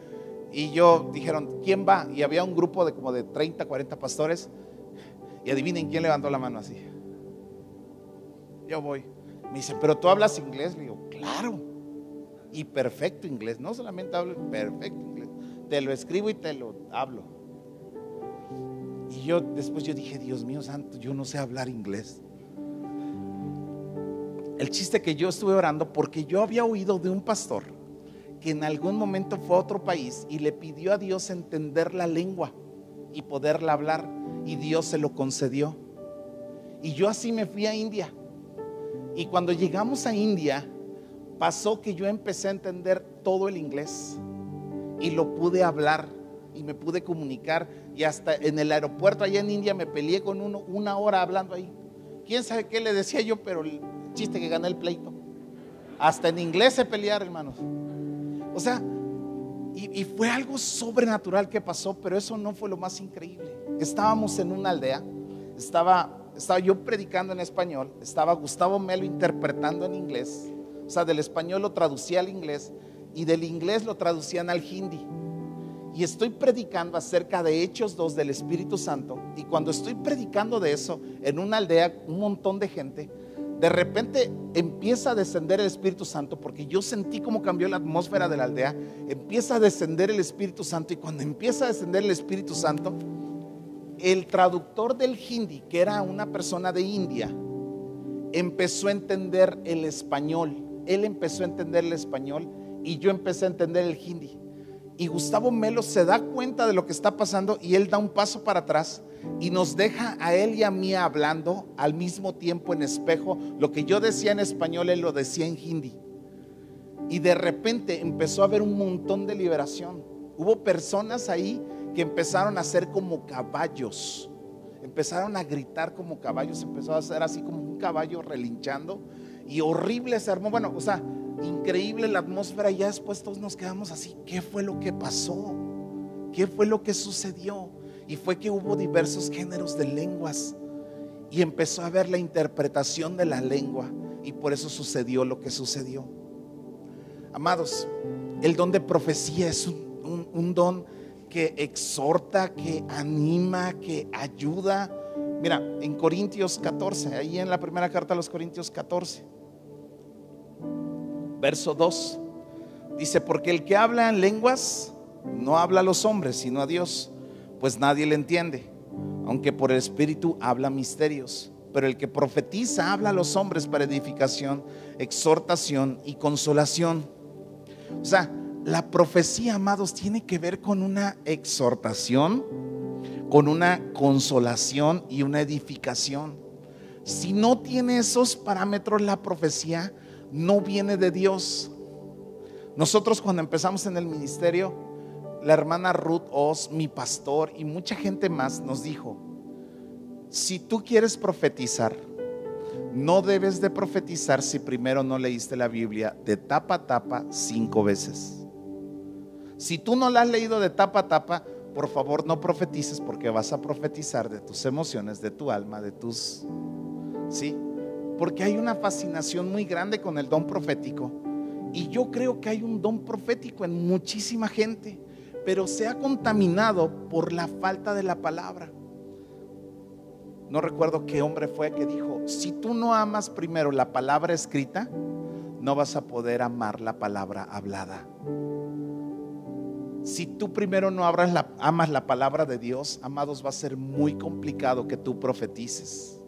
Y yo dijeron, ¿quién va? Y había un grupo de como de 30, 40 pastores. Y adivinen quién levantó la mano así. Yo voy. Me dice, pero tú hablas inglés. Le digo, claro. Y perfecto inglés. No solamente hablo perfecto inglés. Te lo escribo y te lo hablo. Y yo después yo dije, Dios mío santo, yo no sé hablar inglés. El chiste que yo estuve orando porque yo había oído de un pastor que en algún momento fue a otro país y le pidió a Dios entender la lengua y poderla hablar y Dios se lo concedió. Y yo así me fui a India y cuando llegamos a India, pasó que yo empecé a entender todo el inglés y lo pude hablar y me pude comunicar y hasta en el aeropuerto allá en India me peleé con uno una hora hablando ahí. ¿Quién sabe qué le decía yo? Pero chiste que gané el pleito. Hasta en inglés se pelear, hermanos. O sea, y, y, fue algo sobrenatural que pasó, pero eso no fue lo más increíble. Estábamos en una aldea, estaba estaba yo predicando en español, estaba Gustavo Melo interpretando en inglés, o sea, del español lo traducía al inglés y del inglés lo traducían al hindi. Y estoy predicando acerca de Hechos 2 del Espíritu Santo. Y cuando estoy predicando de eso en una aldea, un montón de gente, de repente empieza a descender el Espíritu Santo, porque yo sentí cómo cambió la atmósfera de la aldea, empieza a descender el Espíritu Santo y cuando empieza a descender el Espíritu Santo, el traductor del hindi, que era una persona de India, empezó a entender el español. Él empezó a entender el español y yo empecé a entender el hindi. Y Gustavo Melo se da cuenta de lo que está pasando y él da un paso para atrás y nos deja a él y a mí hablando al mismo tiempo en espejo. Lo que yo decía en español, él lo decía en hindi. Y de repente empezó a haber un montón de liberación. Hubo personas ahí que empezaron a ser como caballos. Empezaron a gritar como caballos, empezó a ser así como un caballo relinchando y horrible se armó. Bueno, o sea, increíble la atmósfera y ya después todos nos quedamos así. ¿Qué fue lo que pasó? ¿Qué fue lo que sucedió? Y fue que hubo diversos géneros de lenguas y empezó a ver la interpretación de la lengua y por eso sucedió lo que sucedió. Amados, el don de profecía es un, un don que exhorta, que anima, que ayuda. Mira, en Corintios 14, ahí en la primera carta a los Corintios 14, verso 2, dice, porque el que habla en lenguas no habla a los hombres, sino a Dios, pues nadie le entiende, aunque por el Espíritu habla misterios. Pero el que profetiza habla a los hombres para edificación, exhortación y consolación. O sea, la profecía, amados, tiene que ver con una exhortación, con una consolación y una edificación. Si no tiene esos parámetros, la profecía no viene de Dios. Nosotros cuando empezamos en el ministerio, la hermana Ruth Oz, mi pastor y mucha gente más nos dijo, si tú quieres profetizar, no debes de profetizar si primero no leíste la Biblia de tapa a tapa cinco veces. Si tú no la has leído de tapa a tapa, por favor no profetices porque vas a profetizar de tus emociones, de tu alma, de tus... ¿Sí? Porque hay una fascinación muy grande con el don profético. Y yo creo que hay un don profético en muchísima gente, pero se ha contaminado por la falta de la palabra. No recuerdo qué hombre fue que dijo, si tú no amas primero la palabra escrita, no vas a poder amar la palabra hablada. Si tú primero no la, amas la palabra de Dios, amados, va a ser muy complicado que tú profetices.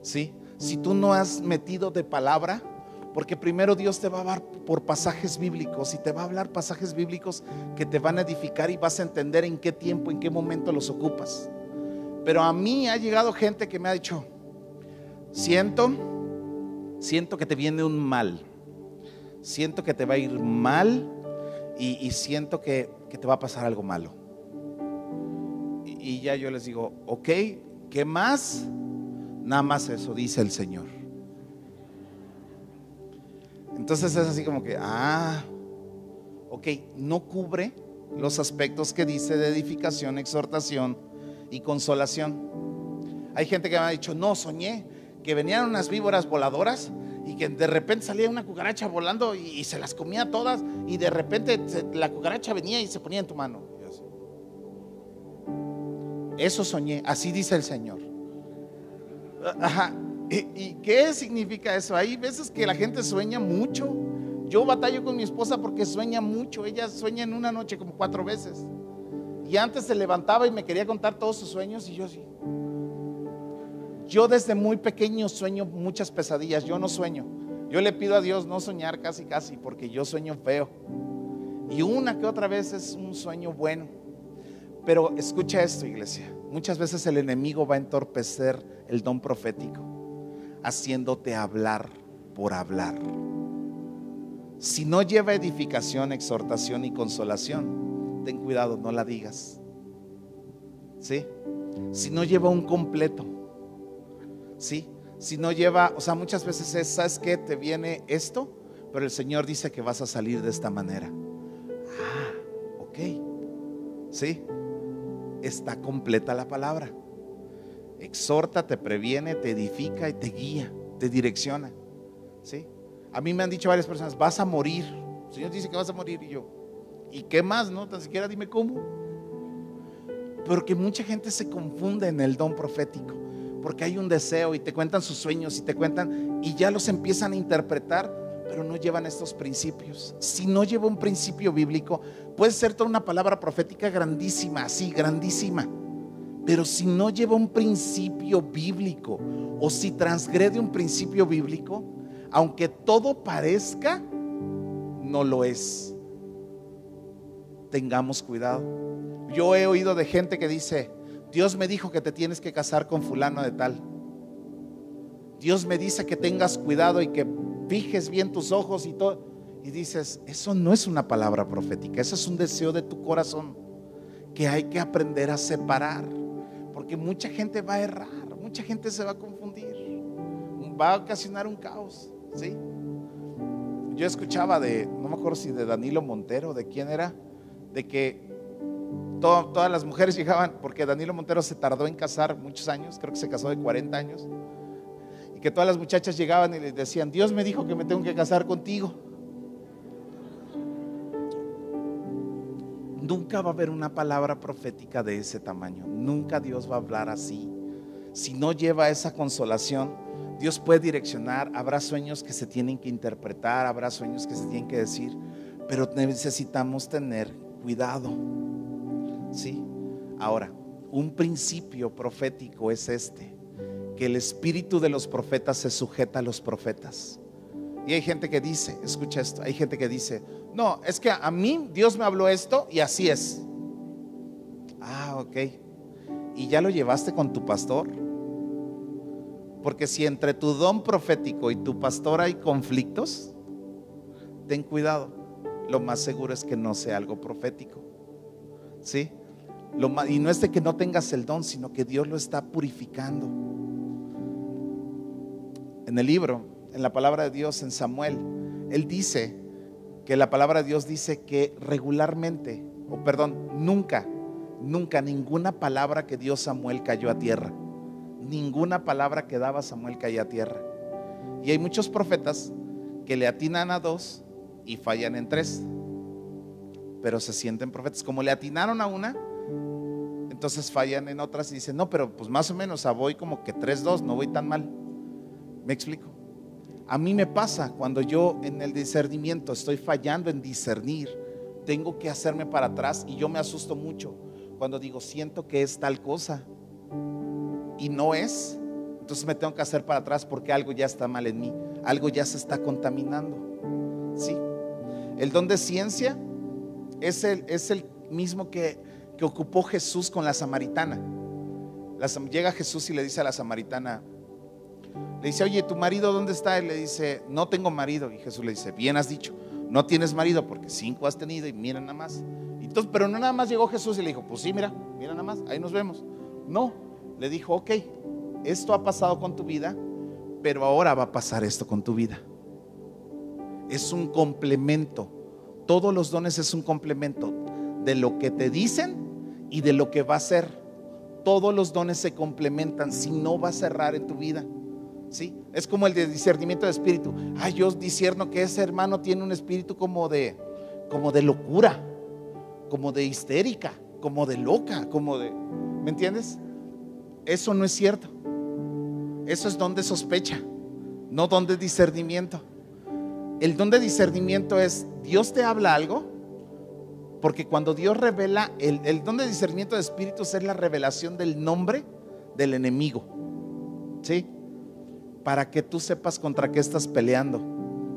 ¿Sí? Si tú no has metido de palabra, porque primero Dios te va a hablar por pasajes bíblicos y te va a hablar pasajes bíblicos que te van a edificar y vas a entender en qué tiempo, en qué momento los ocupas. Pero a mí ha llegado gente que me ha dicho, siento, siento que te viene un mal, siento que te va a ir mal y, siento que, te va a pasar algo malo. Y, y ya yo les digo, ok, ¿qué más? Nada más eso, dice el Señor. Entonces es así como que, ah, ok, no cubre los aspectos que dice de edificación, exhortación y consolación. Hay gente que me ha dicho, no, soñé que venían unas víboras voladoras y que de repente salía una cucaracha volando y, se las comía todas y de repente la cucaracha venía y se ponía en tu mano. Eso soñé, así dice el Señor. Ajá. ¿Y, qué significa eso? Hay veces que la gente sueña mucho. Yo batallo con mi esposa porque sueña mucho. Ella sueña en una noche como cuatro veces. Y antes se levantaba y me quería contar todos sus sueños y yo así. Yo desde muy pequeño sueño muchas pesadillas, yo no sueño. Yo le pido a Dios no soñar casi casi porque yo sueño feo. Y una que otra vez es un sueño bueno. Pero escucha esto, iglesia. Muchas veces el enemigo va a entorpecer el don profético, haciéndote hablar por hablar. Si no lleva edificación, exhortación y consolación, ten cuidado, no la digas. ¿Sí? Si no lleva un completo, ¿sí? Si no lleva, o sea, muchas veces es, ¿sabes qué? Te viene esto, pero el Señor dice que vas a salir de esta manera. Ah, ok. ¿Sí? Está completa la palabra. Exhorta, te previene, te edifica y te guía, te direcciona. ¿Sí? A mí me han dicho varias personas, vas a morir. El Señor dice que vas a morir y yo, ¿y qué más? No, tan siquiera dime cómo. Porque mucha gente se confunde en el don profético porque hay un deseo y te cuentan sus sueños y te cuentan y ya los empiezan a interpretar, pero no llevan estos principios. Si no lleva un principio bíblico, puede ser toda una palabra profética grandísima, así, grandísima. Pero si no lleva un principio bíblico o si transgrede un principio bíblico, aunque todo parezca, no lo es. Tengamos cuidado. Yo he oído de gente que dice, Dios me dijo que te tienes que casar con fulano de tal. Dios me dice que tengas cuidado y que fijes bien tus ojos y todo. Y dices, eso no es una palabra profética, eso es un deseo de tu corazón que hay que aprender a separar. Porque mucha gente va a errar, mucha gente se va a confundir, va a ocasionar un caos. ¿sí? Yo escuchaba de, no me acuerdo si de Danilo Montero, de quién era, de que todas las mujeres llegaban, porque Danilo Montero se tardó en casar muchos años, creo que se casó de 40 años, y que todas las muchachas llegaban y les decían, Dios me dijo que me tengo que casar contigo. Nunca va a haber una palabra profética de ese tamaño, nunca Dios va a hablar así. Si no lleva esa consolación, Dios puede direccionar, habrá sueños que se tienen que interpretar, habrá sueños que se tienen que decir, pero necesitamos tener cuidado. ¿Sí? Ahora, un principio profético es este, que el espíritu de los profetas se sujeta a los profetas. Y hay gente que dice, escucha esto, hay gente que dice, no, es que a mí Dios me habló esto y así es. Ah, ok. ¿Y ya lo llevaste con tu pastor? Porque si entre tu don profético y tu pastor hay conflictos, ten cuidado. lo más seguro es que no sea algo profético. ¿Sí? Lo y no es de que no tengas el don, sino que Dios lo está purificando. En el libro, en la palabra de Dios, en Samuel, él dice que la palabra de Dios dice que regularmente, o perdón, nunca, nunca ninguna palabra que dio Samuel cayó a tierra. Ninguna palabra que daba Samuel cayó a tierra. Y hay muchos profetas que le atinan a dos y fallan en tres. Pero se sienten profetas. Como le atinaron a una, entonces fallan en otras y dicen, no, pero pues más o menos, a voy como que tres, dos, no voy tan mal. ¿Me explico? A mí me pasa cuando yo en el discernimiento estoy fallando en discernir, tengo que hacerme para atrás y yo me asusto mucho cuando digo, siento que es tal cosa y no es, entonces me tengo que hacer para atrás porque algo ya está mal en mí, algo ya se está contaminando. Sí. El don de ciencia es el, es el mismo que, que ocupó Jesús con la samaritana. llega Jesús y le dice a la samaritana, le dice, oye, ¿tu marido dónde está? Él le dice, no tengo marido. Y Jesús le dice, bien has dicho, no tienes marido porque cinco has tenido y mira nada más. Entonces, pero no nada más llegó Jesús y le dijo, pues sí, mira, mira nada más, ahí nos vemos. No, le dijo, ok, esto ha pasado con tu vida, pero ahora va a pasar esto con tu vida. Es un complemento. Todos los dones es un complemento de lo que te dicen y de lo que va a ser. Todos los dones se complementan, si no va a cerrar en tu vida. ¿Sí? Es como el de discernimiento de espíritu. Ay, yo discierno que ese hermano tiene un espíritu como de como de locura, como de histérica, como de loca, como de ¿me entiendes? Eso no es cierto. Eso es donde sospecha, no donde discernimiento. El don de discernimiento es, Dios te habla algo, porque cuando Dios revela, el, el don de discernimiento de espíritus es la revelación del nombre del enemigo. ¿Sí? Para que tú sepas contra qué estás peleando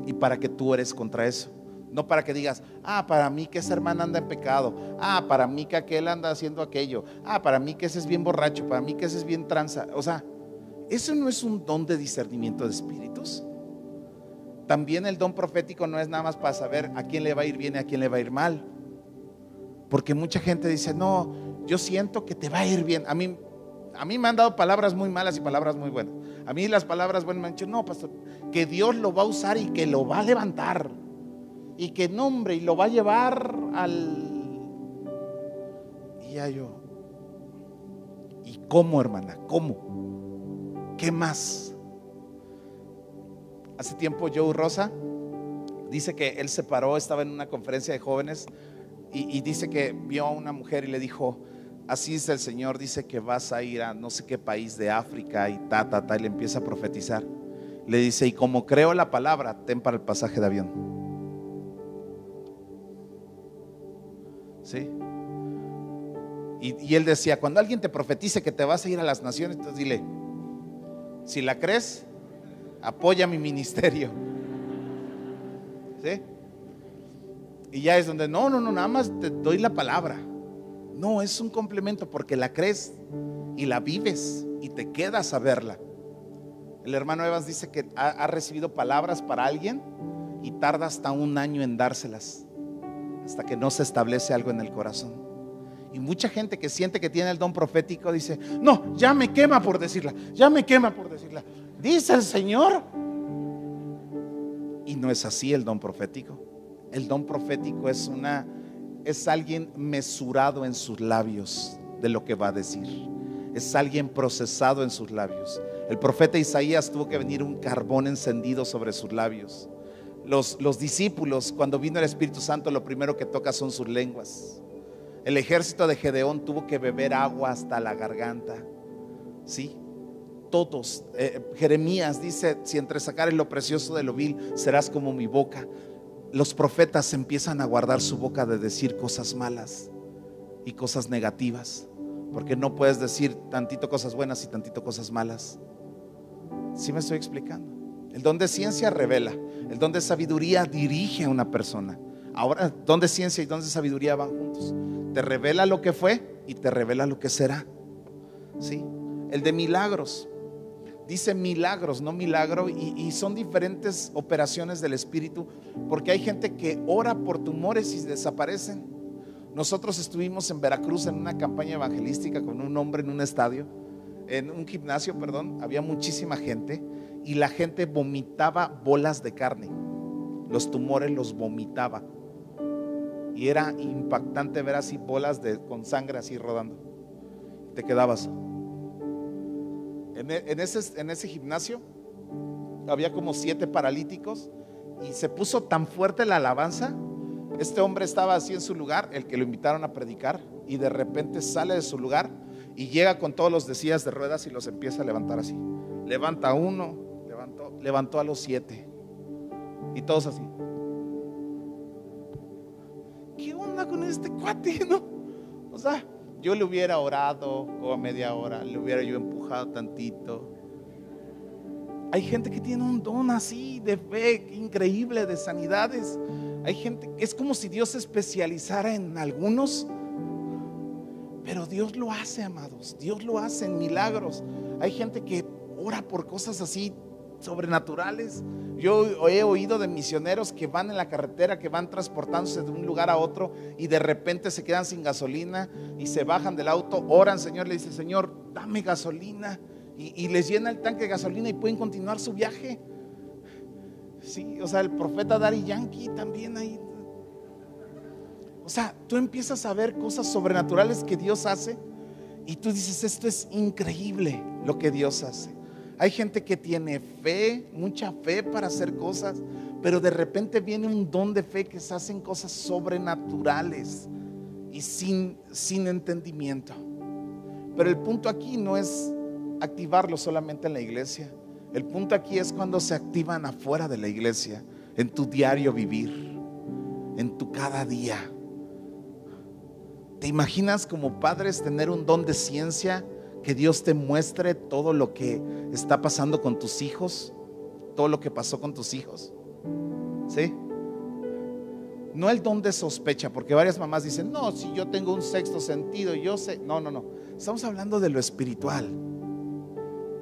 y para que tú eres contra eso. No para que digas, ah, para mí que esa hermana anda en pecado. Ah, para mí que aquel anda haciendo aquello. Ah, para mí que ese es bien borracho. Para mí que ese es bien tranza. O sea, eso no es un don de discernimiento de espíritus. También el don profético no es nada más para saber a quién le va a ir bien y a quién le va a ir mal. Porque mucha gente dice, no, yo siento que te va a ir bien. A mí, a mí me han dado palabras muy malas y palabras muy buenas. A mí las palabras buenas me han dicho, no, pastor, que Dios lo va a usar y que lo va a levantar y que nombre y lo va a llevar al... Y ya yo, ¿y cómo hermana? ¿Cómo? ¿Qué más? Hace tiempo Joe Rosa dice que él se paró, estaba en una conferencia de jóvenes y, y dice que vio a una mujer y le dijo, así es el Señor, dice que vas a ir a no sé qué país de África y ta, ta, ta, y le empieza a profetizar. Le dice, y como creo la palabra, ten para el pasaje de avión. ¿Sí? Y, él decía, cuando alguien te profetice que te vas a ir a las naciones, entonces dile, si la crees, apoya mi ministerio. ¿Sí? Y ya es donde, no, no, no, nada más te doy la palabra. No, es un complemento porque la crees y la vives y te quedas a verla. El hermano Evans dice que ha recibido palabras para alguien y tarda hasta un año en dárselas hasta que no se establece algo en el corazón. Y mucha gente que siente que tiene el don profético dice, no, ya me quema por decirla, ya me quema por decirla. Dice el Señor. Y no es así el don profético. El don profético es una es alguien mesurado en sus labios de lo que va a decir. Es alguien procesado en sus labios. El profeta Isaías tuvo que venir un carbón encendido sobre sus labios los, discípulos, cuando vino el Espíritu Santo, lo primero que toca son sus lenguas. El ejército de Gedeón tuvo que beber agua hasta la garganta. ¿Sí? Todos. Eh, Jeremías dice, si entre sacar lo precioso de lo vil, serás como mi boca. Los profetas empiezan a guardar su boca de decir cosas malas y cosas negativas. Porque no puedes decir tantito cosas buenas y tantito cosas malas. ¿Sí me estoy explicando? El don de ciencia revela. El don de sabiduría dirige a una persona. Ahora, don de ciencia y don de sabiduría van juntos. Te revela lo que fue y te revela lo que será. ¿Sí? El de milagros. Dice milagros, no milagro, y, son diferentes operaciones del Espíritu, porque hay gente que ora por tumores y desaparecen. Nosotros estuvimos en Veracruz en una campaña evangelística con un hombre en un estadio, en un gimnasio, perdón, había muchísima gente y la gente vomitaba bolas de carne. Los tumores los vomitaba. Y era impactante ver así bolas de, con sangre así rodando. Te quedabas. En, e, ese, en ese gimnasio había como siete paralíticos y se puso tan fuerte la alabanza. Este hombre estaba así en su lugar, el que lo invitaron a predicar, y de repente sale de su lugar y llega con todos los de sillas de ruedas y los empieza a levantar así. Levanta uno, levantó, levantó a los siete. Y todos así. ¿Qué onda con este cuate? O sea, yo le hubiera orado como media hora, le hubiera yo empujado tantito. Hay gente que tiene un don así de fe increíble, de sanidades. Hay gente, es como si Dios se especializara en algunos, pero Dios lo hace, amados. Dios lo hace en milagros. Hay gente que ora por cosas así sobrenaturales. Yo he oído de misioneros que van en la carretera, que van transportándose de un lugar a otro y de repente se quedan sin gasolina y se bajan del auto, oran, Señor, le dice, Señor, dame gasolina. Y, les llena el tanque de gasolina y pueden continuar su viaje. Sí, o sea, el profeta Dari Yankee también ahí. O sea, tú empiezas a ver cosas sobrenaturales que Dios hace y tú dices, esto es increíble lo que Dios hace. Hay gente que tiene fe, mucha fe para hacer cosas, pero de repente viene un don de fe que se hacen cosas sobrenaturales y sin, sin entendimiento. Pero el punto aquí no es activarlo solamente en la iglesia. El punto aquí es cuando se activan afuera de la iglesia, en tu diario vivir, en tu cada día. ¿Te imaginas como padres tener un don de ciencia? Que Dios te muestre todo lo que está pasando con tus hijos, todo lo que pasó con tus hijos. ¿Sí? No el don de sospecha, porque varias mamás dicen, no, si yo tengo un sexto sentido, yo sé. No, no, no. Estamos hablando de lo espiritual,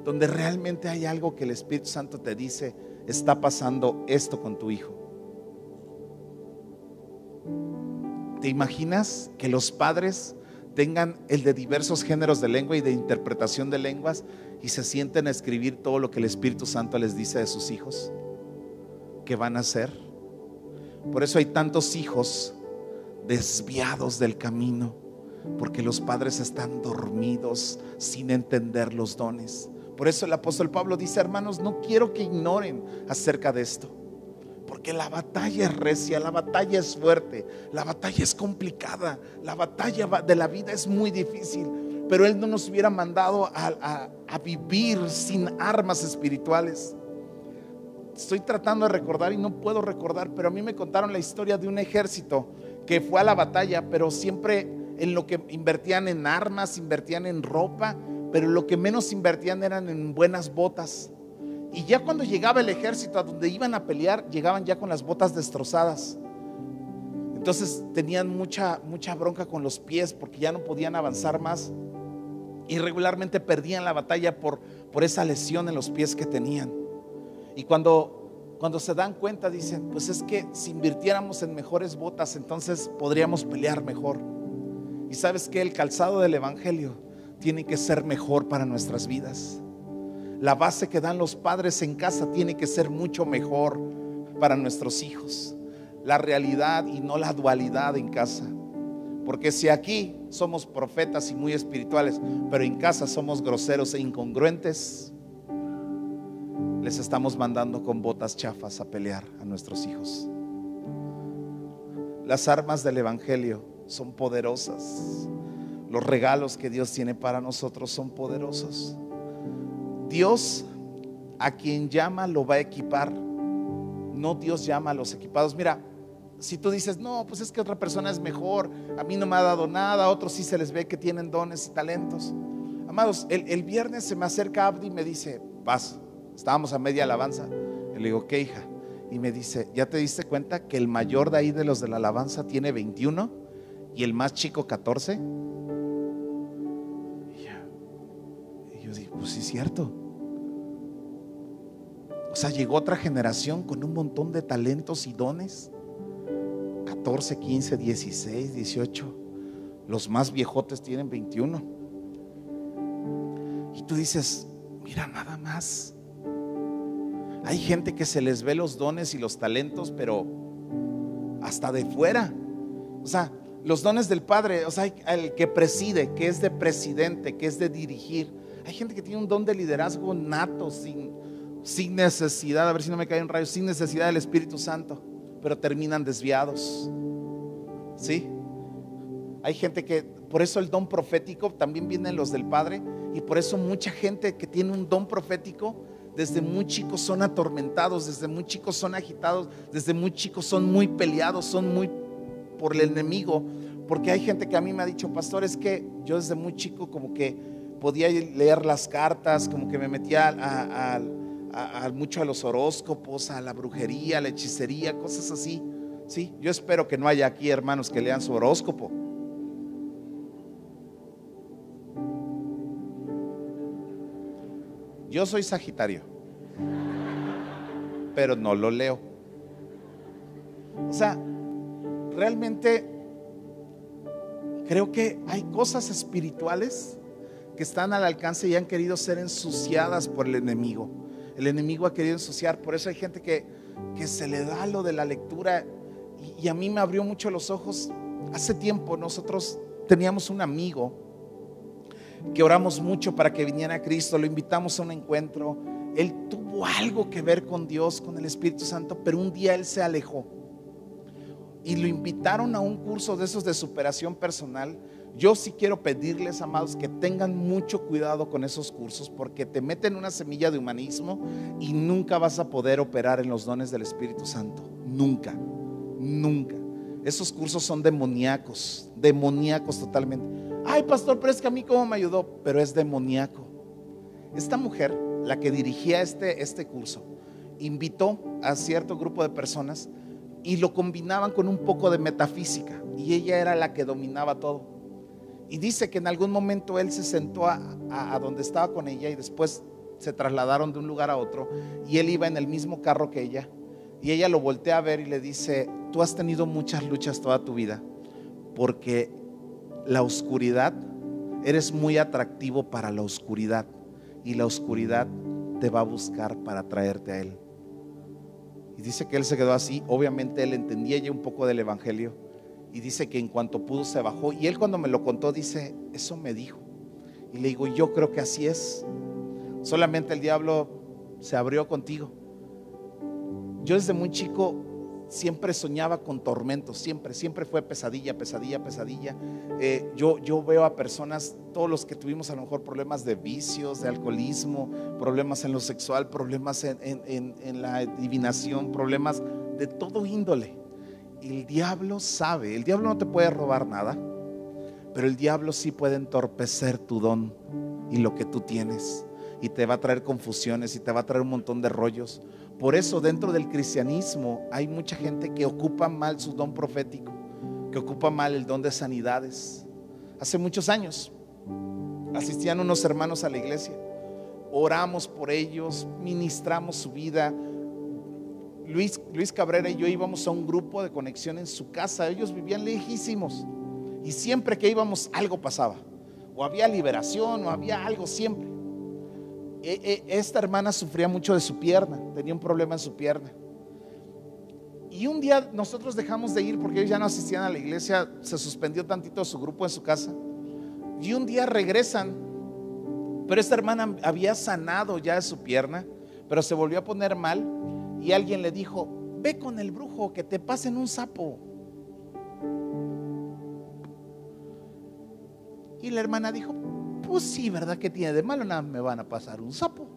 donde realmente hay algo que el Espíritu Santo te dice, está pasando esto con tu hijo. ¿Te imaginas que los padres tengan el de diversos géneros de lengua y de interpretación de lenguas y se sienten a escribir todo lo que el Espíritu Santo les dice de sus hijos que van a hacer. Por eso hay tantos hijos desviados del camino, porque los padres están dormidos sin entender los dones. Por eso el apóstol Pablo dice, hermanos, no quiero que ignoren acerca de esto. Porque la batalla es recia, la batalla es fuerte, la batalla es complicada, la batalla de la vida es muy difícil. Pero Él no nos hubiera mandado a, vivir sin armas espirituales. Estoy tratando de recordar y no puedo recordar, pero a mí me contaron la historia de un ejército que fue a la batalla, pero siempre en lo que invertían en armas, invertían en ropa, pero lo que menos invertían eran en buenas botas. Y ya cuando llegaba el ejército a donde iban a pelear, llegaban ya con las botas destrozadas. Entonces tenían mucha, mucha bronca con los pies porque ya no podían avanzar más. Y regularmente perdían la batalla por, por esa lesión en los pies que tenían. Y cuando, cuando se dan cuenta dicen, pues es que si invirtiéramos en mejores botas, entonces podríamos pelear mejor. Y sabes que el calzado del Evangelio tiene que ser mejor para nuestras vidas la base que dan los padres en casa tiene que ser mucho mejor para nuestros hijos. La realidad y no la dualidad en casa. Porque si aquí somos profetas y muy espirituales, pero en casa somos groseros e incongruentes, les estamos mandando con botas chafas a pelear a nuestros hijos. Las armas del Evangelio son poderosas. Los regalos que Dios tiene para nosotros son poderosos. Dios a quien llama lo va a equipar. No Dios llama a los equipados. Mira, si tú dices, no, pues es que otra persona es mejor, a mí no me ha dado nada, a otros sí se les ve que tienen dones y talentos. Amados, el, viernes se me acerca Abdi y me dice, vas, estábamos a media alabanza. le digo, ¿qué hija? Y me dice, ¿ya te diste cuenta que el mayor de ahí de los de la alabanza tiene 21 y el más chico 14? Yo digo, pues sí es cierto. O sea, llegó otra generación con un montón de talentos y dones. 14, 15, 16, 18. Los más viejotes tienen 21. Y tú dices, mira nada más. Hay gente que se les ve los dones y los talentos, pero hasta de fuera. O sea, los dones del Padre, o sea, el que preside, que es de presidente, que es de dirigir. Hay gente que tiene un don de liderazgo nato, sin, sin necesidad, a ver si no me cae un rayo, sin necesidad del Espíritu Santo, pero terminan desviados. ¿Sí? Hay gente que, por eso el don profético también vienen los del Padre, y por eso mucha gente que tiene un don profético, desde muy chicos son atormentados, desde muy chicos son agitados, desde muy chicos son muy peleados, son muy por el enemigo, porque hay gente que a mí me ha dicho, pastor, es que yo desde muy chico como que podía leer las cartas, como que me metía a, mucho a los horóscopos, a la brujería, a la hechicería, cosas así. Sí, yo espero que no haya aquí hermanos que lean su horóscopo. Yo soy Sagitario, pero no lo leo. O sea, realmente creo que hay cosas espirituales que están al alcance y han querido ser ensuciadas por el enemigo. El enemigo ha querido ensuciar, por eso hay gente que, que se le da lo de la lectura y, y a mí me abrió mucho los ojos. Hace tiempo nosotros teníamos un amigo que oramos mucho para que viniera a Cristo, lo invitamos a un encuentro. Él tuvo algo que ver con Dios, con el Espíritu Santo, pero un día él se alejó y lo invitaron a un curso de esos de superación personal, yo sí quiero pedirles, amados, que tengan mucho cuidado con esos cursos porque te meten una semilla de humanismo y nunca vas a poder operar en los dones del Espíritu Santo. Nunca, nunca. Esos cursos son demoníacos, demoníacos totalmente. Ay, pastor, pero es que a mí cómo me ayudó, pero es demoníaco. Esta mujer, la que dirigía este, este curso, invitó a cierto grupo de personas y lo combinaban con un poco de metafísica y ella era la que dominaba todo. Y dice que en algún momento él se sentó a, donde estaba con ella y después se trasladaron de un lugar a otro y él iba en el mismo carro que ella y ella lo voltea a ver y le dice, tú has tenido muchas luchas toda tu vida porque la oscuridad, eres muy atractivo para la oscuridad y la oscuridad te va a buscar para traerte a él. Y dice que él se quedó así. Obviamente él entendía ya un poco del Evangelio. Y dice que en cuanto pudo se bajó. Y él cuando me lo contó dice, eso me dijo. Y le digo, yo creo que así es. Solamente el diablo se abrió contigo. Yo desde muy chico siempre soñaba con tormentos, siempre, siempre fue pesadilla, pesadilla, pesadilla. Eh, yo, yo veo a personas, todos los que tuvimos a lo mejor problemas de vicios, de alcoholismo, problemas en lo sexual, problemas en, en la adivinación, problemas de todo índole. El diablo sabe, el diablo no te puede robar nada, pero el diablo sí puede entorpecer tu don y lo que tú tienes. Y te va a traer confusiones y te va a traer un montón de rollos. Por eso dentro del cristianismo hay mucha gente que ocupa mal su don profético, que ocupa mal el don de sanidades. Hace muchos años asistían unos hermanos a la iglesia, oramos por ellos, ministramos su vida. Luis, Cabrera y yo íbamos a un grupo de conexión en su casa, ellos vivían lejísimos y siempre que íbamos algo pasaba, o había liberación o había algo siempre. E, e, esta hermana sufría mucho de su pierna, tenía un problema en su pierna. Y un día nosotros dejamos de ir porque ellos ya no asistían a la iglesia, se suspendió tantito su grupo en su casa. Y un día regresan, pero esta hermana había sanado ya de su pierna, pero se volvió a poner mal y alguien le dijo, ve con el brujo que te pasen un sapo. Y la hermana dijo, pues sí, ¿verdad que tiene de malo? Nada, me van a pasar un sapo.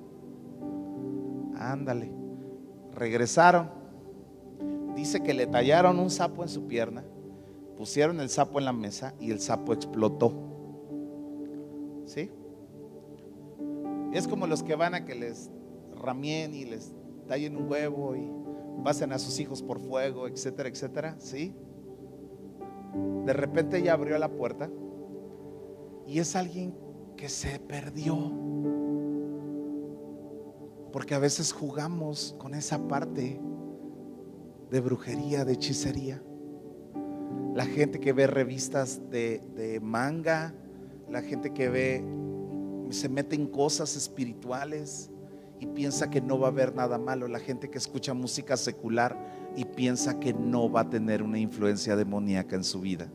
Ándale. Regresaron. Dice que le tallaron un sapo en su pierna, pusieron el sapo en la mesa y el sapo explotó. ¿Sí? Es como los que van a que les ramien y les tallen un huevo y pasen a sus hijos por fuego, etcétera, etcétera. ¿Sí? De repente ella abrió la puerta y es alguien que se perdió. Porque a veces jugamos con esa parte de brujería, de hechicería. La gente que ve revistas de, manga, la gente que ve, se mete en cosas espirituales y piensa que no va a haber nada malo. La gente que escucha música secular y piensa que no va a tener una influencia demoníaca en su vida.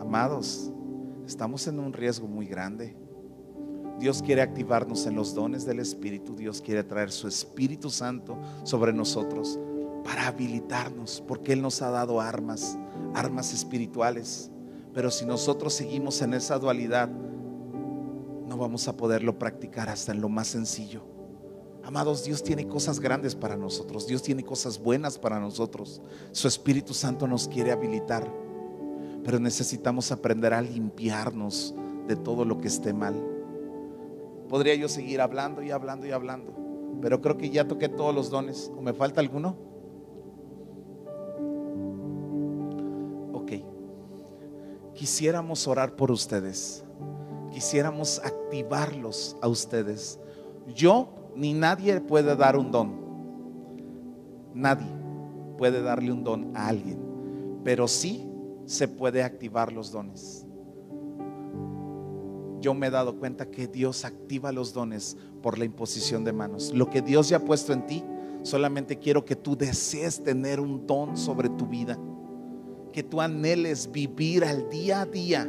Amados, estamos en un riesgo muy grande. Dios quiere activarnos en los dones del Espíritu. Dios quiere traer su Espíritu Santo sobre nosotros para habilitarnos, porque Él nos ha dado armas, armas espirituales. Pero si nosotros seguimos en esa dualidad, no vamos a poderlo practicar hasta en lo más sencillo. Amados, Dios tiene cosas grandes para nosotros, Dios tiene cosas buenas para nosotros. Su Espíritu Santo nos quiere habilitar, pero necesitamos aprender a limpiarnos de todo lo que esté mal. Podría yo seguir hablando y hablando y hablando, pero creo que ya toqué todos los dones. ¿O me falta alguno? Ok. Quisiéramos orar por ustedes. Quisiéramos activarlos a ustedes. Yo ni nadie puede dar un don. Nadie puede darle un don a alguien. Pero sí se puede activar los dones yo me he dado cuenta que Dios activa los dones por la imposición de manos. Lo que Dios ya ha puesto en ti, solamente quiero que tú desees tener un don sobre tu vida. Que tú anheles vivir al día a día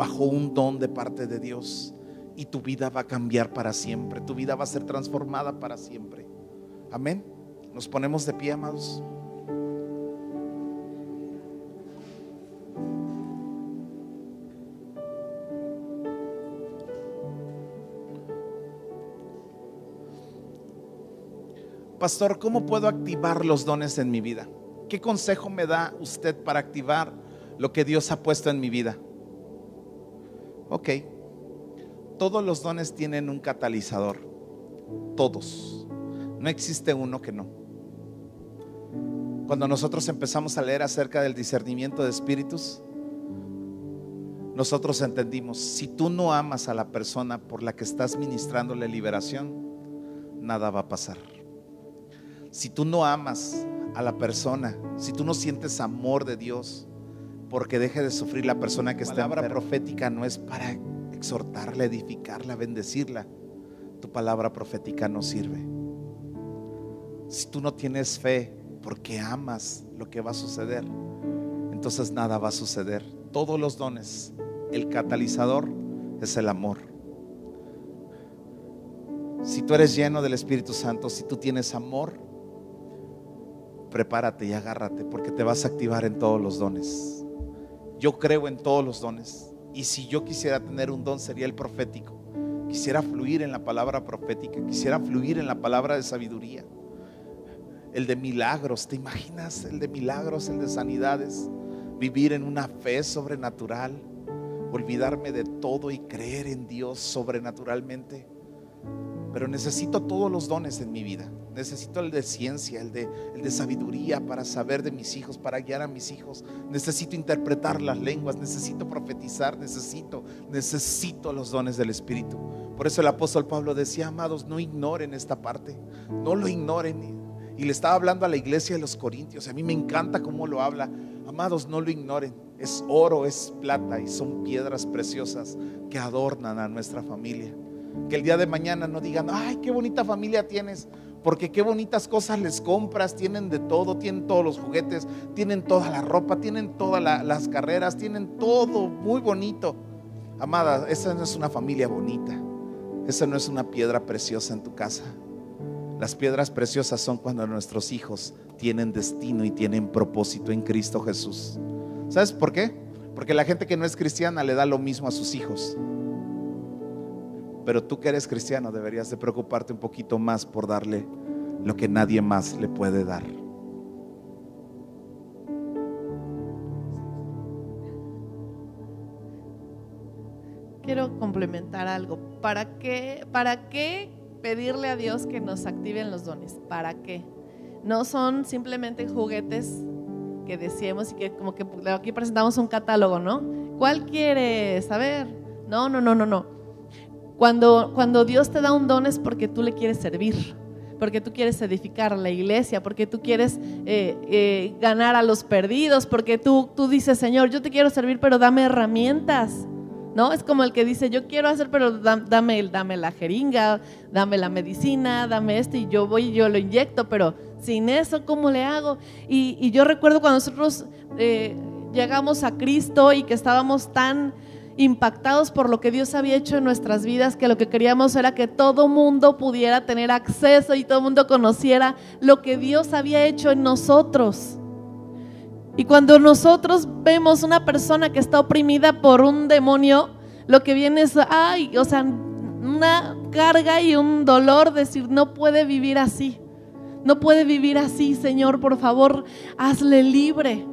bajo un don de parte de Dios. Y tu vida va a cambiar para siempre. Tu vida va a ser transformada para siempre. Amén. Nos ponemos de pie, amados. Pastor, ¿cómo puedo activar los dones en mi vida? ¿Qué consejo me da usted para activar lo que Dios ha puesto en mi vida? Ok, todos los dones tienen un catalizador, todos. No existe uno que no. Cuando nosotros empezamos a leer acerca del discernimiento de espíritus, nosotros entendimos, si tú no amas a la persona por la que estás ministrándole liberación, nada va a pasar si tú no amas a la persona, si tú no sientes amor de Dios, porque deje de sufrir la persona que está en palabra profética no es para exhortarla, edificarla, bendecirla. Tu palabra profética no sirve. Si tú no tienes fe porque amas lo que va a suceder, entonces nada va a suceder. Todos los dones, el catalizador es el amor. Si tú eres lleno del Espíritu Santo, si tú tienes amor, prepárate y agárrate porque te vas a activar en todos los dones. Yo creo en todos los dones. Y si yo quisiera tener un don sería el profético. Quisiera fluir en la palabra profética, quisiera fluir en la palabra de sabiduría. El de milagros, ¿te imaginas? El de milagros, el de sanidades. Vivir en una fe sobrenatural. Olvidarme de todo y creer en Dios sobrenaturalmente. Pero necesito todos los dones en mi vida. Necesito el de ciencia, el de, el de sabiduría para saber de mis hijos, para guiar a mis hijos. Necesito interpretar las lenguas, necesito profetizar, necesito, necesito los dones del Espíritu. Por eso el apóstol Pablo decía, amados, no ignoren esta parte, no lo ignoren. Y le estaba hablando a la iglesia de los Corintios. A mí me encanta cómo lo habla. Amados, no lo ignoren. Es oro, es plata y son piedras preciosas que adornan a nuestra familia. Que el día de mañana no digan, ay, qué bonita familia tienes, porque qué bonitas cosas les compras, tienen de todo, tienen todos los juguetes, tienen toda la ropa, tienen todas las carreras, tienen todo muy bonito. Amada, esa no es una familia bonita, esa no es una piedra preciosa en tu casa. Las piedras preciosas son cuando nuestros hijos tienen destino y tienen propósito en Cristo Jesús. ¿Sabes por qué? Porque la gente que no es cristiana le da lo mismo a sus hijos. Pero tú que eres cristiano deberías de preocuparte un poquito más por darle lo que nadie más le puede dar. Quiero complementar algo. ¿Para qué, ¿Para qué pedirle a Dios que nos activen los dones? ¿Para qué? No son simplemente juguetes que decíamos y que como que aquí presentamos un catálogo, ¿no? ¿Cuál quieres? A ver. No, no, no, no, no Cuando, cuando Dios te da un don es porque tú le quieres servir, porque tú quieres edificar la iglesia, porque tú quieres eh, eh, ganar a los perdidos, porque tú, tú dices, Señor, yo te quiero servir, pero dame herramientas. ¿No? Es como el que dice, yo quiero hacer, pero dame, dame la jeringa, dame la medicina, dame esto, y yo voy y yo lo inyecto, pero sin eso, ¿cómo le hago? Y, yo recuerdo cuando nosotros eh, llegamos a Cristo y que estábamos tan impactados por lo que Dios había hecho en nuestras vidas, que lo que queríamos era que todo mundo pudiera tener acceso y todo mundo conociera lo que Dios había hecho en nosotros. Y cuando nosotros vemos una persona que está oprimida por un demonio, lo que viene es, ay, o sea, una carga y un dolor, decir, no puede vivir así. No puede vivir así, Señor, por favor, hazle libre.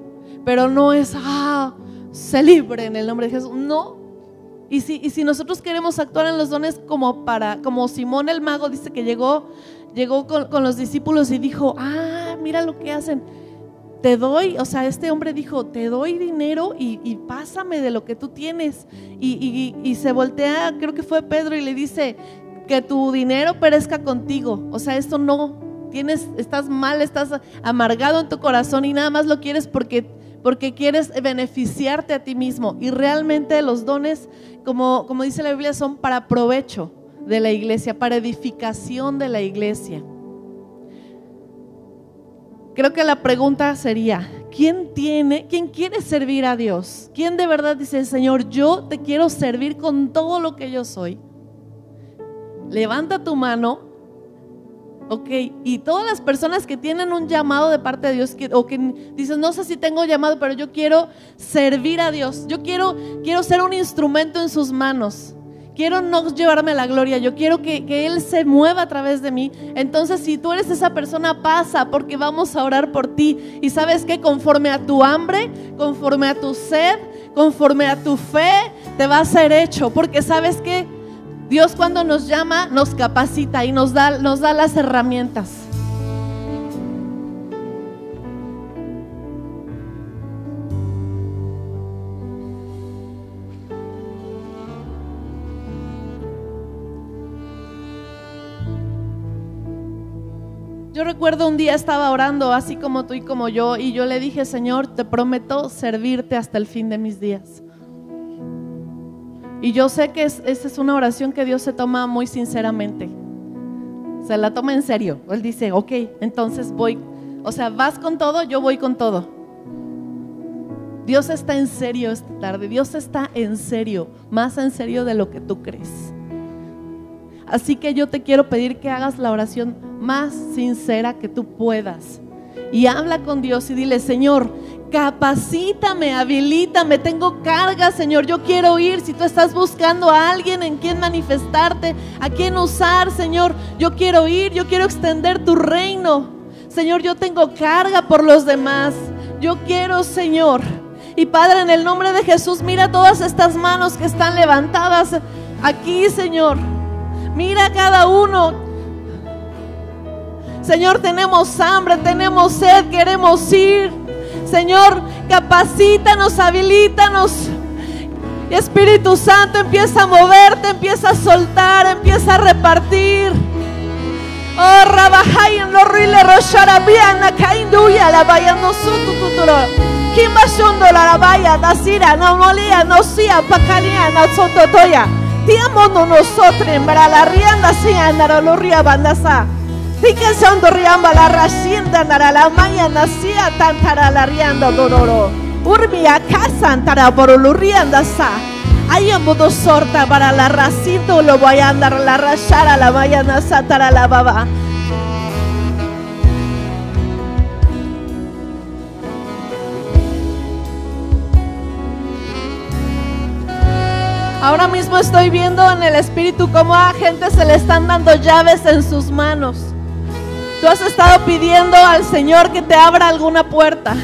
Pero no es, ah, se libre en el nombre de Jesús. No. Y si, y si nosotros queremos actuar en los dones como para, como Simón el mago dice que llegó, llegó con, los discípulos y dijo, ah, mira lo que hacen. Te doy, o sea, este hombre dijo, te doy dinero y, pásame de lo que tú tienes. Y, y, se voltea, creo que fue Pedro, y le dice, que tu dinero perezca contigo. O sea, esto no, tienes, estás mal, estás amargado en tu corazón y nada más lo quieres porque porque quieres beneficiarte a ti mismo. Y realmente los dones, como, como dice la Biblia, son para provecho de la iglesia, para edificación de la iglesia. Creo que la pregunta sería, ¿quién tiene, quién quiere servir a Dios? ¿Quién de verdad dice, Señor, yo te quiero servir con todo lo que yo soy? Levanta tu mano Ok, y todas las personas que tienen un llamado de parte de Dios o que dicen, no sé si tengo llamado, pero yo quiero servir a Dios, yo quiero, quiero ser un instrumento en sus manos, quiero no llevarme la gloria, yo quiero que, que Él se mueva a través de mí. Entonces, si tú eres esa persona, pasa porque vamos a orar por ti. Y sabes que conforme a tu hambre, conforme a tu sed, conforme a tu fe, te va a ser hecho, porque sabes que Dios cuando nos llama nos capacita y nos da, nos da las herramientas. Yo recuerdo un día estaba orando así como tú y como yo y yo le dije, Señor, te prometo servirte hasta el fin de mis días. Y yo sé que esa es una oración que Dios se toma muy sinceramente. Se la toma en serio. Él dice, ok, entonces voy. O sea, vas con todo, yo voy con todo. Dios está en serio esta tarde. Dios está en serio, más en serio de lo que tú crees. Así que yo te quiero pedir que hagas la oración más sincera que tú puedas. Y habla con Dios y dile, Señor, Capacítame, habilítame, tengo carga, Señor. Yo quiero ir. Si tú estás buscando a alguien en quien manifestarte, a quien usar, Señor, yo quiero ir, yo quiero extender tu reino. Señor, yo tengo carga por los demás. Yo quiero, Señor. Y Padre, en el nombre de Jesús, mira todas estas manos que están levantadas aquí, Señor. Mira cada uno. Señor, tenemos hambre, tenemos sed, queremos ir. Señor, capacítanos, habilítanos. Espíritu Santo empieza a moverte, empieza a soltar, empieza a repartir. Oh, rabajay en lo rile rosharabiana kainduya la vaya no sutu tuturo. Kimba shundo la vaya dasira no molía no sia pakalia no sototoya. Tiamo no nosotros para la rienda si andara lo ria bandasa. Tika sondo riamba la racienda nara la maya nacia tantara la rianda dororo. Urbi casa antara borulu rianda sa. Ayam budo sorta para la racito lo voy a andar la rachara la maya nasa tara la baba. Ahora mismo estoy viendo en el espíritu cómo a gente se le están dando llaves en sus manos. Tú has estado pidiendo al Señor que te abra alguna puerta.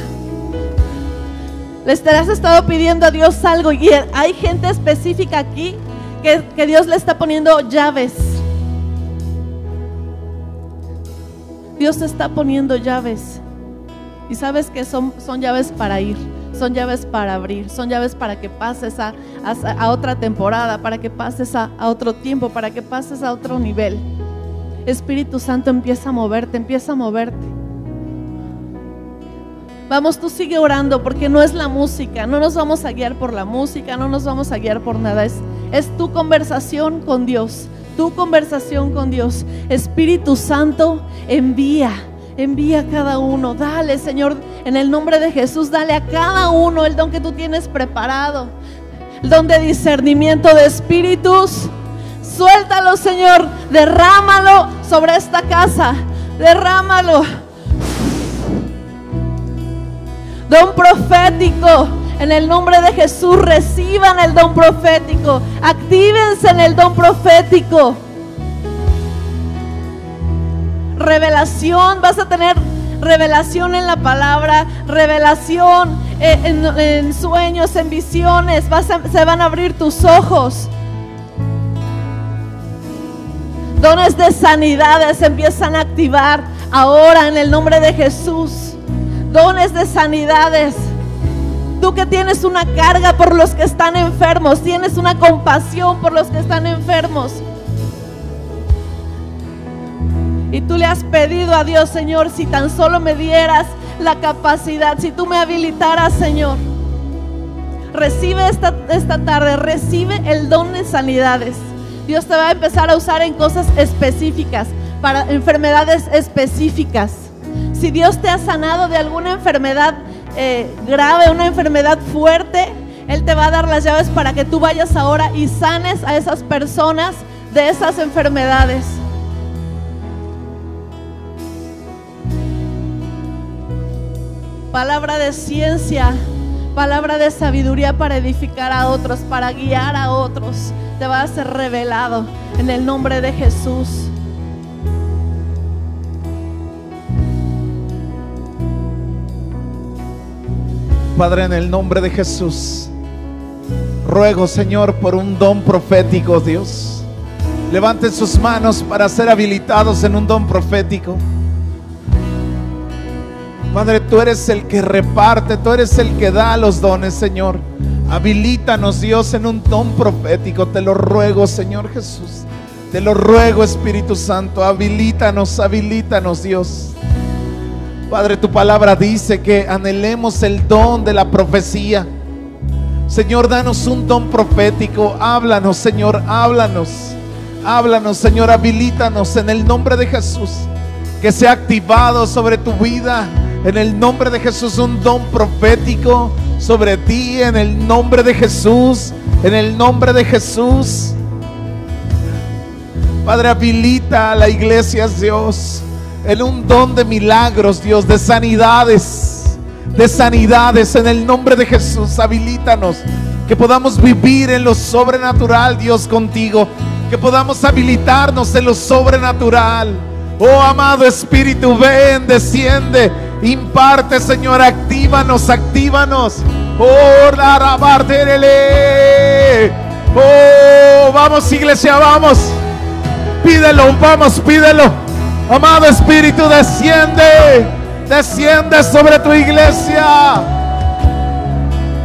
Les has estado pidiendo a Dios algo y hay gente específica aquí que, que Dios le está poniendo llaves. Dios está poniendo llaves. Y sabes que son, son llaves para ir. son llaves para abrir, son llaves para que pases a, a- a otra temporada, para que pases a, a otro tiempo, para que pases a otro nivel. Espíritu Santo empieza a moverte, empieza a moverte. Vamos, tú sigue orando porque no es la música, no nos vamos a guiar por la música, no nos vamos a guiar por nada, es, es tu conversación con Dios, tu conversación con Dios. Espíritu Santo, envía, envía a cada uno, dale Señor, en el nombre de Jesús, dale a cada uno el don que tú tienes preparado, el don de discernimiento de espíritus. Suéltalo, Señor, derrámalo sobre esta casa, derrámalo. Don profético. En el nombre de Jesús reciban el don profético. Actívense en el don profético. Revelación. Vas a tener revelación en la palabra. Revelación eh, en, sueños, en visiones. Se van a abrir tus ojos. Dones de sanidades empiezan a activar ahora en el nombre de Jesús. Dones de sanidades. Tú que tienes una carga por los que están enfermos, tienes una compasión por los que están enfermos. Y tú le has pedido a Dios, Señor, si tan solo me dieras la capacidad, si tú me habilitaras, Señor. Recibe esta, esta tarde, recibe el don de sanidades. Dios te va a empezar a usar en cosas específicas, para enfermedades específicas. Si Dios te ha sanado de alguna enfermedad eh, grave, una enfermedad fuerte, Él te va a dar las llaves para que tú vayas ahora y sanes a esas personas de esas enfermedades. Palabra de ciencia, palabra de sabiduría para edificar a otros, para guiar a otros. Te va a ser revelado en el nombre de Jesús. Padre, en el nombre de Jesús, ruego, Señor, por un don profético, Dios. Levanten sus manos para ser habilitados en un don profético. Padre, tú eres el que reparte, tú eres el que da los dones, Señor. Habilítanos, Dios, en un don profético. Te lo ruego, Señor Jesús. Te lo ruego, Espíritu Santo. Habilítanos, habilítanos, Dios. Padre, tu palabra dice que anhelemos el don de la profecía. Señor, danos un don profético. Háblanos, Señor, háblanos. Háblanos, Señor, habilítanos en el nombre de Jesús. Que sea activado sobre tu vida. En el nombre de Jesús, un don profético sobre ti. En el nombre de Jesús. En el nombre de Jesús. Padre, habilita a la iglesia, Dios, en un don de milagros, Dios, de sanidades, de sanidades, en el nombre de Jesús, habilítanos, que podamos vivir en lo sobrenatural, Dios, contigo, que podamos habilitarnos en lo sobrenatural. Oh, amado Espíritu, ven, desciende, imparte, Señor, actívanos, actívanos. Oh, oh, vamos, iglesia, vamos. Pídelo, vamos, pídelo. Amado Espíritu, desciende. Desciende sobre tu iglesia.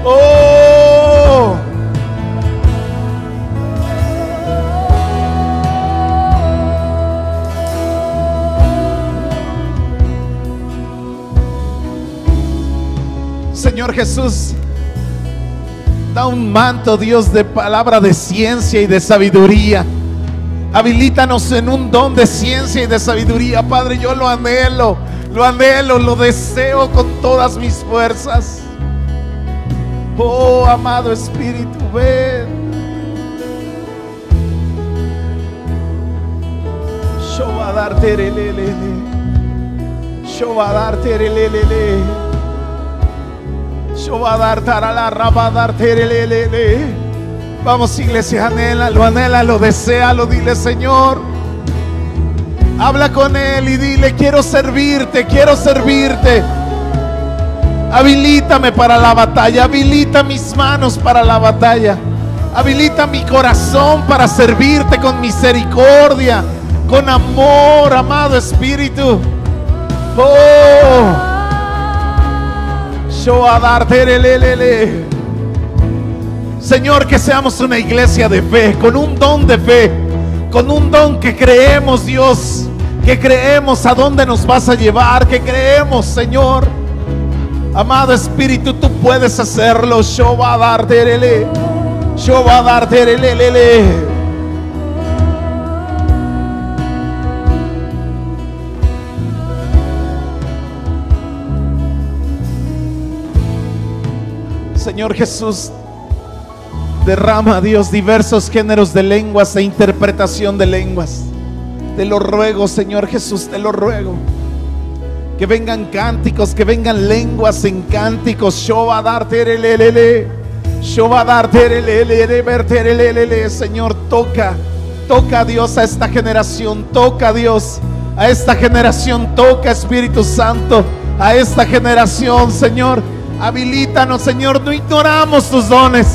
Oh. Señor Jesús, da un manto, Dios, de palabra de ciencia y de sabiduría. Habilítanos en un don de ciencia y de sabiduría, Padre. Yo lo anhelo, lo anhelo, lo deseo con todas mis fuerzas. Oh, amado Espíritu, ven. Yo va a darte. Yo va a darte Vamos iglesia, anhela, lo anhela, lo desea, lo dile Señor. Habla con Él y dile, quiero servirte, quiero servirte. Habilítame para la batalla, habilita mis manos para la batalla. Habilita mi corazón para servirte con misericordia, con amor, amado Espíritu. Oh. Señor, que seamos una iglesia de fe, con un don de fe, con un don que creemos, Dios, que creemos a dónde nos vas a llevar, que creemos, Señor. Amado Espíritu, tú puedes hacerlo. Yo va a dar Yo va a dar Señor Jesús, derrama, Dios, diversos géneros de lenguas e interpretación de lenguas. Te lo ruego, Señor Jesús, te lo ruego. Que vengan cánticos, que vengan lenguas en cánticos. Yo va a darte Yo va a darte Señor, toca, toca Dios a esta generación, toca Dios a esta generación, toca Espíritu Santo a esta generación, Señor Habilítanos, Señor. No ignoramos tus dones.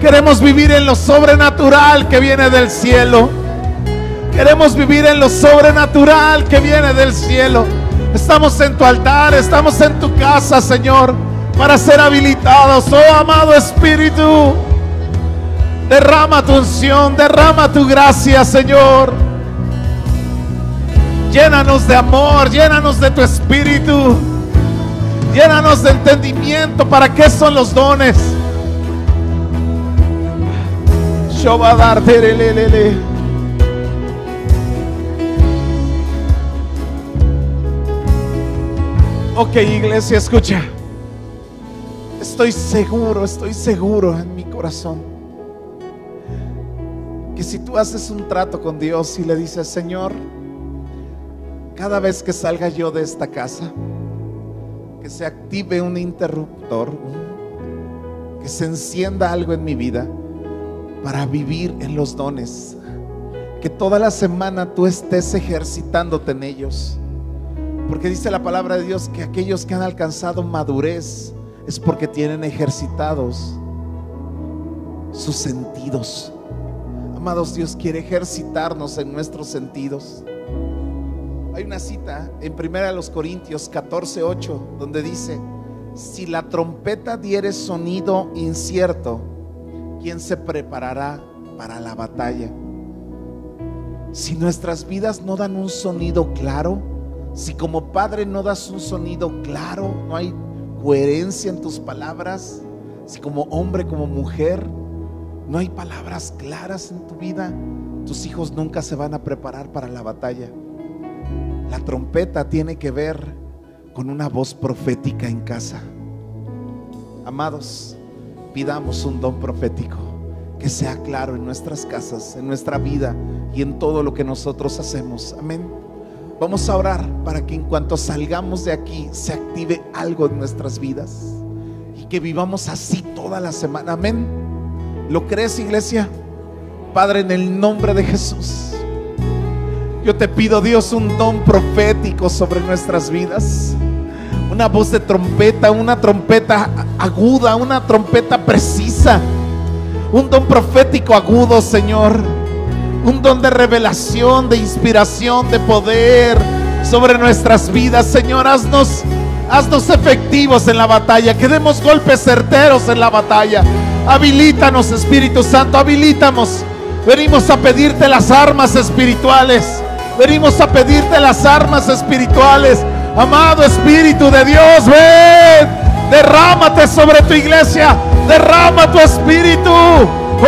Queremos vivir en lo sobrenatural que viene del cielo. Queremos vivir en lo sobrenatural que viene del cielo. Estamos en tu altar, estamos en tu casa, Señor, para ser habilitados. Oh, amado Espíritu, derrama tu unción, derrama tu gracia, Señor. Llénanos de amor, llénanos de tu espíritu. Llénanos de entendimiento para qué son los dones. Yo va a darte Ok, iglesia, escucha. Estoy seguro, estoy seguro en mi corazón que si tú haces un trato con Dios y le dices, Señor, cada vez que salga yo de esta casa, que se active un interruptor, que se encienda algo en mi vida para vivir en los dones. Que toda la semana tú estés ejercitándote en ellos. Porque dice la palabra de Dios que aquellos que han alcanzado madurez es porque tienen ejercitados sus sentidos. Amados, Dios quiere ejercitarnos en nuestros sentidos. Hay una cita en 1 Corintios 14, 8, donde dice, si la trompeta diere sonido incierto, ¿quién se preparará para la batalla? Si nuestras vidas no dan un sonido claro, si como padre no das un sonido claro, no hay coherencia en tus palabras, si como hombre, como mujer, no hay palabras claras en tu vida, tus hijos nunca se van a preparar para la batalla. La trompeta tiene que ver con una voz profética en casa. Amados, pidamos un don profético que sea claro en nuestras casas, en nuestra vida y en todo lo que nosotros hacemos. Amén. Vamos a orar para que en cuanto salgamos de aquí se active algo en nuestras vidas y que vivamos así toda la semana. Amén. ¿Lo crees, iglesia? Padre, en el nombre de Jesús. Yo te pido, Dios, un don profético sobre nuestras vidas. Una voz de trompeta, una trompeta aguda, una trompeta precisa. Un don profético agudo, Señor. Un don de revelación, de inspiración, de poder sobre nuestras vidas. Señor, haznos, haznos efectivos en la batalla. Que demos golpes certeros en la batalla. Habilítanos, Espíritu Santo, habilítanos. Venimos a pedirte las armas espirituales Venimos a pedirte las armas espirituales. Amado Espíritu de Dios, ven. Derrámate sobre tu iglesia. Derrama tu espíritu. Oh.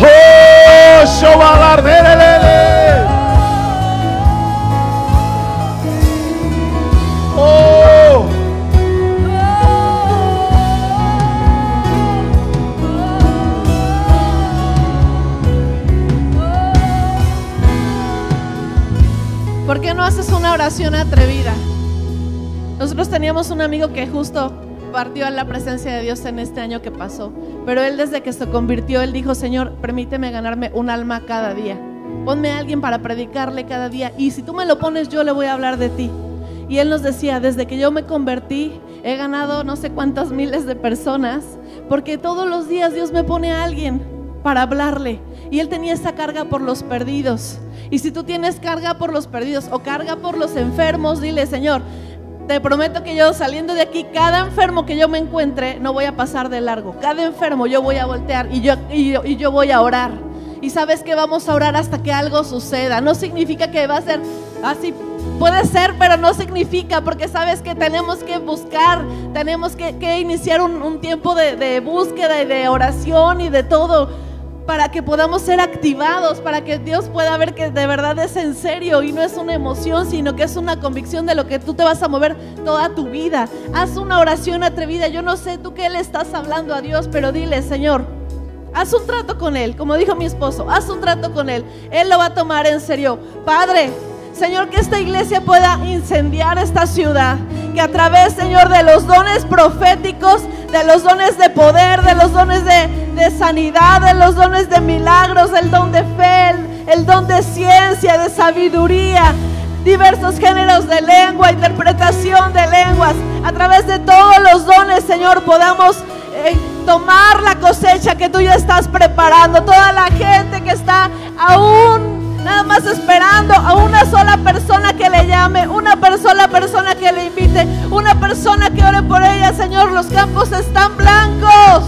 Oh. ¿Por qué no haces una oración atrevida? Nosotros teníamos un amigo que justo partió a la presencia de Dios en este año que pasó, pero él desde que se convirtió, él dijo, Señor, permíteme ganarme un alma cada día. Ponme a alguien para predicarle cada día y si tú me lo pones yo le voy a hablar de ti. Y él nos decía, desde que yo me convertí, he ganado no sé cuántas miles de personas, porque todos los días Dios me pone a alguien para hablarle. Y él tenía esa carga por los perdidos. Y si tú tienes carga por los perdidos o carga por los enfermos, dile, Señor, te prometo que yo saliendo de aquí, cada enfermo que yo me encuentre, no voy a pasar de largo. Cada enfermo yo voy a voltear y yo, y yo, voy a orar. Y sabes que vamos a orar hasta que algo suceda. No significa que va a ser así. Puede ser, pero no significa, porque sabes que tenemos que buscar, tenemos que, que iniciar un, un tiempo de, de búsqueda y de oración y de todo para que podamos ser activados, para que Dios pueda ver que de verdad es en serio y no es una emoción, sino que es una convicción de lo que tú te vas a mover toda tu vida. Haz una oración atrevida. Yo no sé tú qué le estás hablando a Dios, pero dile, Señor, haz un trato con Él, como dijo mi esposo, haz un trato con Él. Él lo va a tomar en serio. Padre, Señor, que esta iglesia pueda incendiar esta ciudad. A través, Señor, de los dones proféticos, de los dones de poder, de los dones de, sanidad, de los dones de milagros, el don de fe, el, el don de ciencia, de sabiduría, diversos géneros de lengua, interpretación de lenguas. A través de todos los dones, Señor, podamos eh, tomar la cosecha que tú ya estás preparando. Toda la gente que está aún nada más esperando a una sola persona que le llame, una sola persona que le invite, una persona que ore por ella, Señor. Los campos están blancos,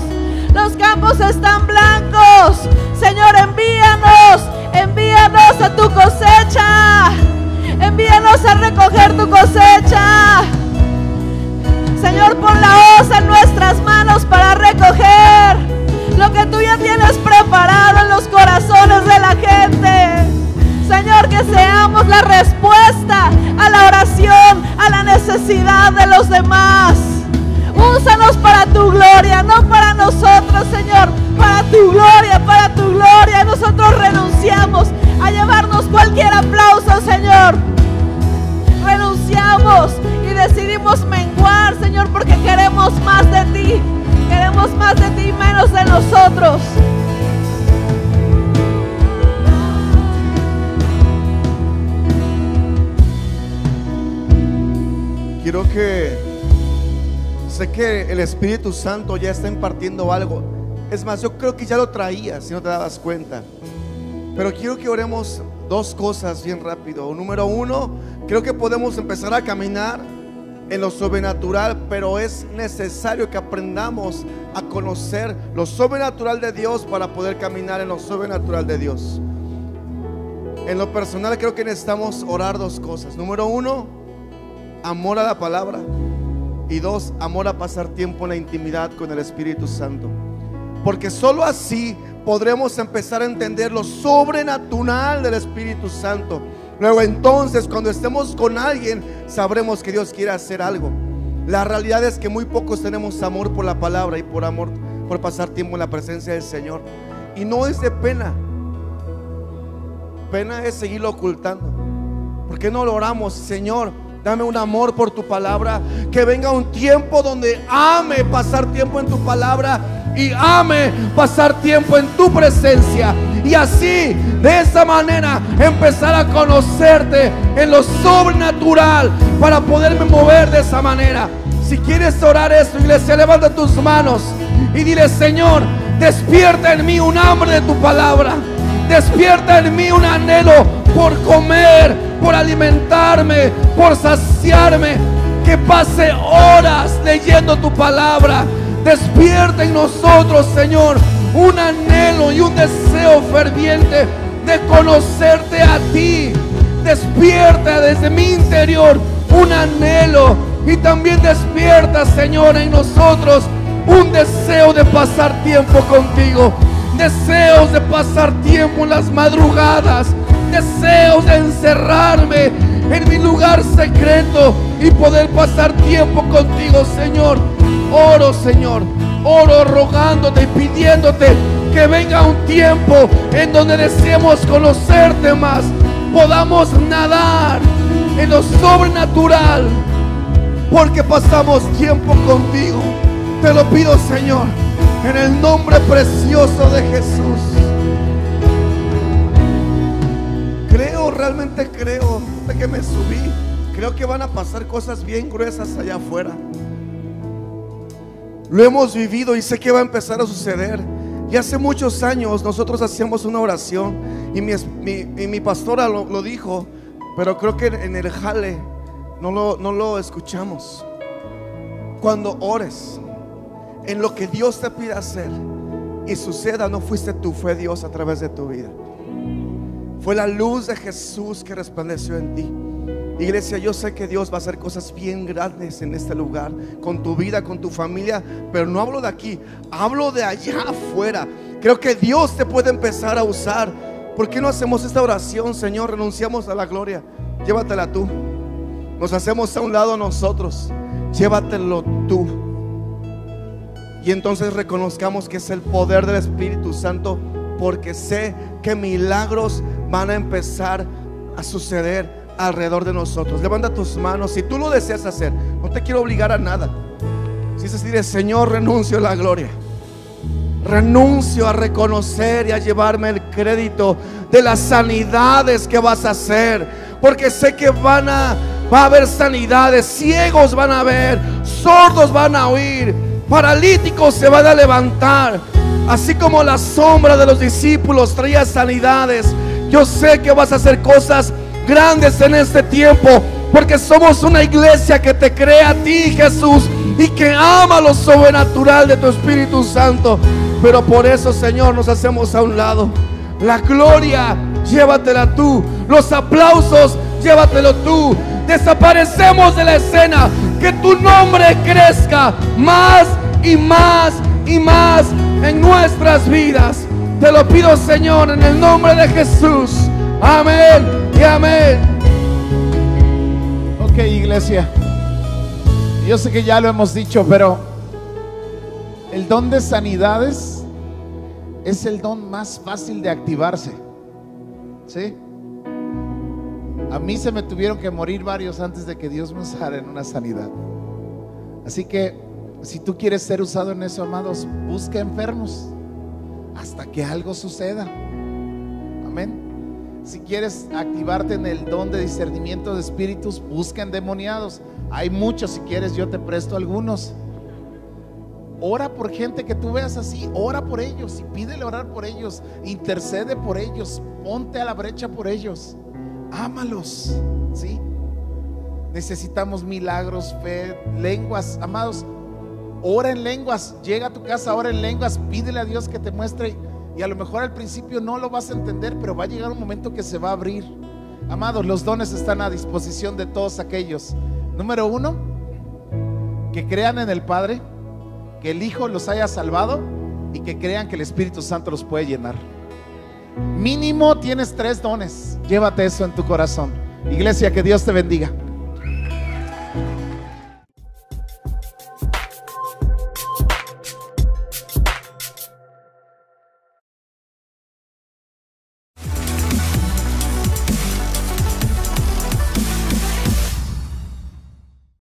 los campos están blancos. Señor, envíanos, envíanos a tu cosecha, envíanos a recoger tu cosecha. Señor, pon la hoz en nuestras manos para recoger lo que tú ya tienes preparado en los corazones de la gente. Señor, que seamos la respuesta a la oración, a la necesidad de los demás. Úsanos para tu gloria, no para nosotros, Señor, para tu gloria, para tu gloria. Nosotros renunciamos a llevarnos cualquier aplauso, Señor. Renunciamos y decidimos menguar, Señor, porque queremos más de ti. Queremos más de ti, menos de nosotros. Quiero que sé que el Espíritu Santo ya está impartiendo algo. Es más, yo creo que ya lo traía, si no te dabas cuenta. Pero quiero que oremos dos cosas bien rápido. Número uno, creo que podemos empezar a caminar en lo sobrenatural, pero es necesario que aprendamos a conocer lo sobrenatural de Dios para poder caminar en lo sobrenatural de Dios. En lo personal creo que necesitamos orar dos cosas. Número uno, amor a la palabra. Y dos, amor a pasar tiempo en la intimidad con el Espíritu Santo. Porque solo así podremos empezar a entender lo sobrenatural del Espíritu Santo. Luego entonces, cuando estemos con alguien, sabremos que Dios quiere hacer algo. La realidad es que muy pocos tenemos amor por la palabra y por amor por pasar tiempo en la presencia del Señor. Y no es de pena. Pena es seguirlo ocultando. ¿Por qué no lo oramos, Señor? Dame un amor por tu palabra. Que venga un tiempo donde ame pasar tiempo en tu palabra y ame pasar tiempo en tu presencia. Y así, de esa manera, empezar a conocerte en lo sobrenatural para poderme mover de esa manera. Si quieres orar esto, iglesia, levanta tus manos y dile, Señor, despierta en mí un hambre de tu palabra. Despierta en mí un anhelo por comer, por alimentarme, por saciarme. Que pase horas leyendo tu palabra. Despierta en nosotros, Señor, un anhelo y un deseo ferviente de conocerte a ti. Despierta desde mi interior un anhelo y también despierta, Señor, en nosotros un deseo de pasar tiempo contigo. Deseos de pasar tiempo en las madrugadas. Deseos de encerrarme en mi lugar secreto y poder pasar tiempo contigo, Señor. Oro, Señor. Oro rogándote y pidiéndote que venga un tiempo en donde deseemos conocerte más. Podamos nadar en lo sobrenatural. Porque pasamos tiempo contigo. Te lo pido, Señor, en el nombre precioso de Jesús. Realmente creo, que me subí. Creo que van a pasar cosas bien gruesas allá afuera. Lo hemos vivido y sé que va a empezar a suceder. Y hace muchos años nosotros hacíamos una oración y mi, pastora lo, lo, dijo, pero creo que en el jale no lo, no lo escuchamos. Cuando ores en lo que Dios te pide hacer y suceda, no fuiste tú, fue Dios a través de tu vida. Fue la luz de Jesús que resplandeció en ti. Iglesia, yo sé que Dios va a hacer cosas bien grandes en este lugar, con tu vida, con tu familia, pero no hablo de aquí, hablo de allá afuera. Creo que Dios te puede empezar a usar. ¿Por qué no hacemos esta oración, Señor? Renunciamos a la gloria. Llévatela tú. Nos hacemos a un lado nosotros. Llévatelo tú. Y entonces reconozcamos que es el poder del Espíritu Santo porque sé que milagros van a empezar a suceder alrededor de nosotros. Levanta tus manos si tú lo deseas hacer. No te quiero obligar a nada. Si es decir, Señor, renuncio a la gloria. Renuncio a reconocer y a llevarme el crédito de las sanidades que vas a hacer. Porque sé que van a, va a haber sanidades. Ciegos van a ver. Sordos van a oír. Paralíticos se van a levantar. Así como la sombra de los discípulos traía sanidades. Yo sé que vas a hacer cosas grandes en este tiempo. Porque somos una iglesia que te cree a ti, Jesús, y que ama lo sobrenatural de tu Espíritu Santo. Pero por eso, Señor, nos hacemos a un lado. La gloria, llévatela tú. Los aplausos, llévatelo tú. Desaparecemos de la escena. Que tu nombre crezca más y más y más en nuestras vidas. Te lo pido, Señor, en el nombre de Jesús. Amén amén. Ok, iglesia. Yo sé que ya lo hemos dicho, pero el don de sanidades es el don más fácil de activarse. ¿Sí? A mí se me tuvieron que morir varios antes de que Dios me usara en una sanidad. Así que si tú quieres ser usado en eso, amados, busca enfermos hasta que algo suceda. Amén. Si quieres activarte en el don de discernimiento de espíritus, busca endemoniados. Hay muchos, si quieres yo te presto algunos. Ora por gente que tú veas así, ora por ellos y pídele orar por ellos, intercede por ellos, ponte a la brecha por ellos. Ámalos, ¿sí? Necesitamos milagros, fe, lenguas, amados. Ora en lenguas, llega a tu casa, ora en lenguas, pídele a Dios que te muestre y a lo mejor al principio no lo vas a entender, pero va a llegar un momento que se va a abrir. Amados, los dones están a disposición de todos aquellos. Número uno, que crean en el Padre, que el Hijo los haya salvado y que crean que el Espíritu Santo los puede llenar. Mínimo tienes tres dones. Llévate eso en tu corazón. Iglesia, que Dios te bendiga.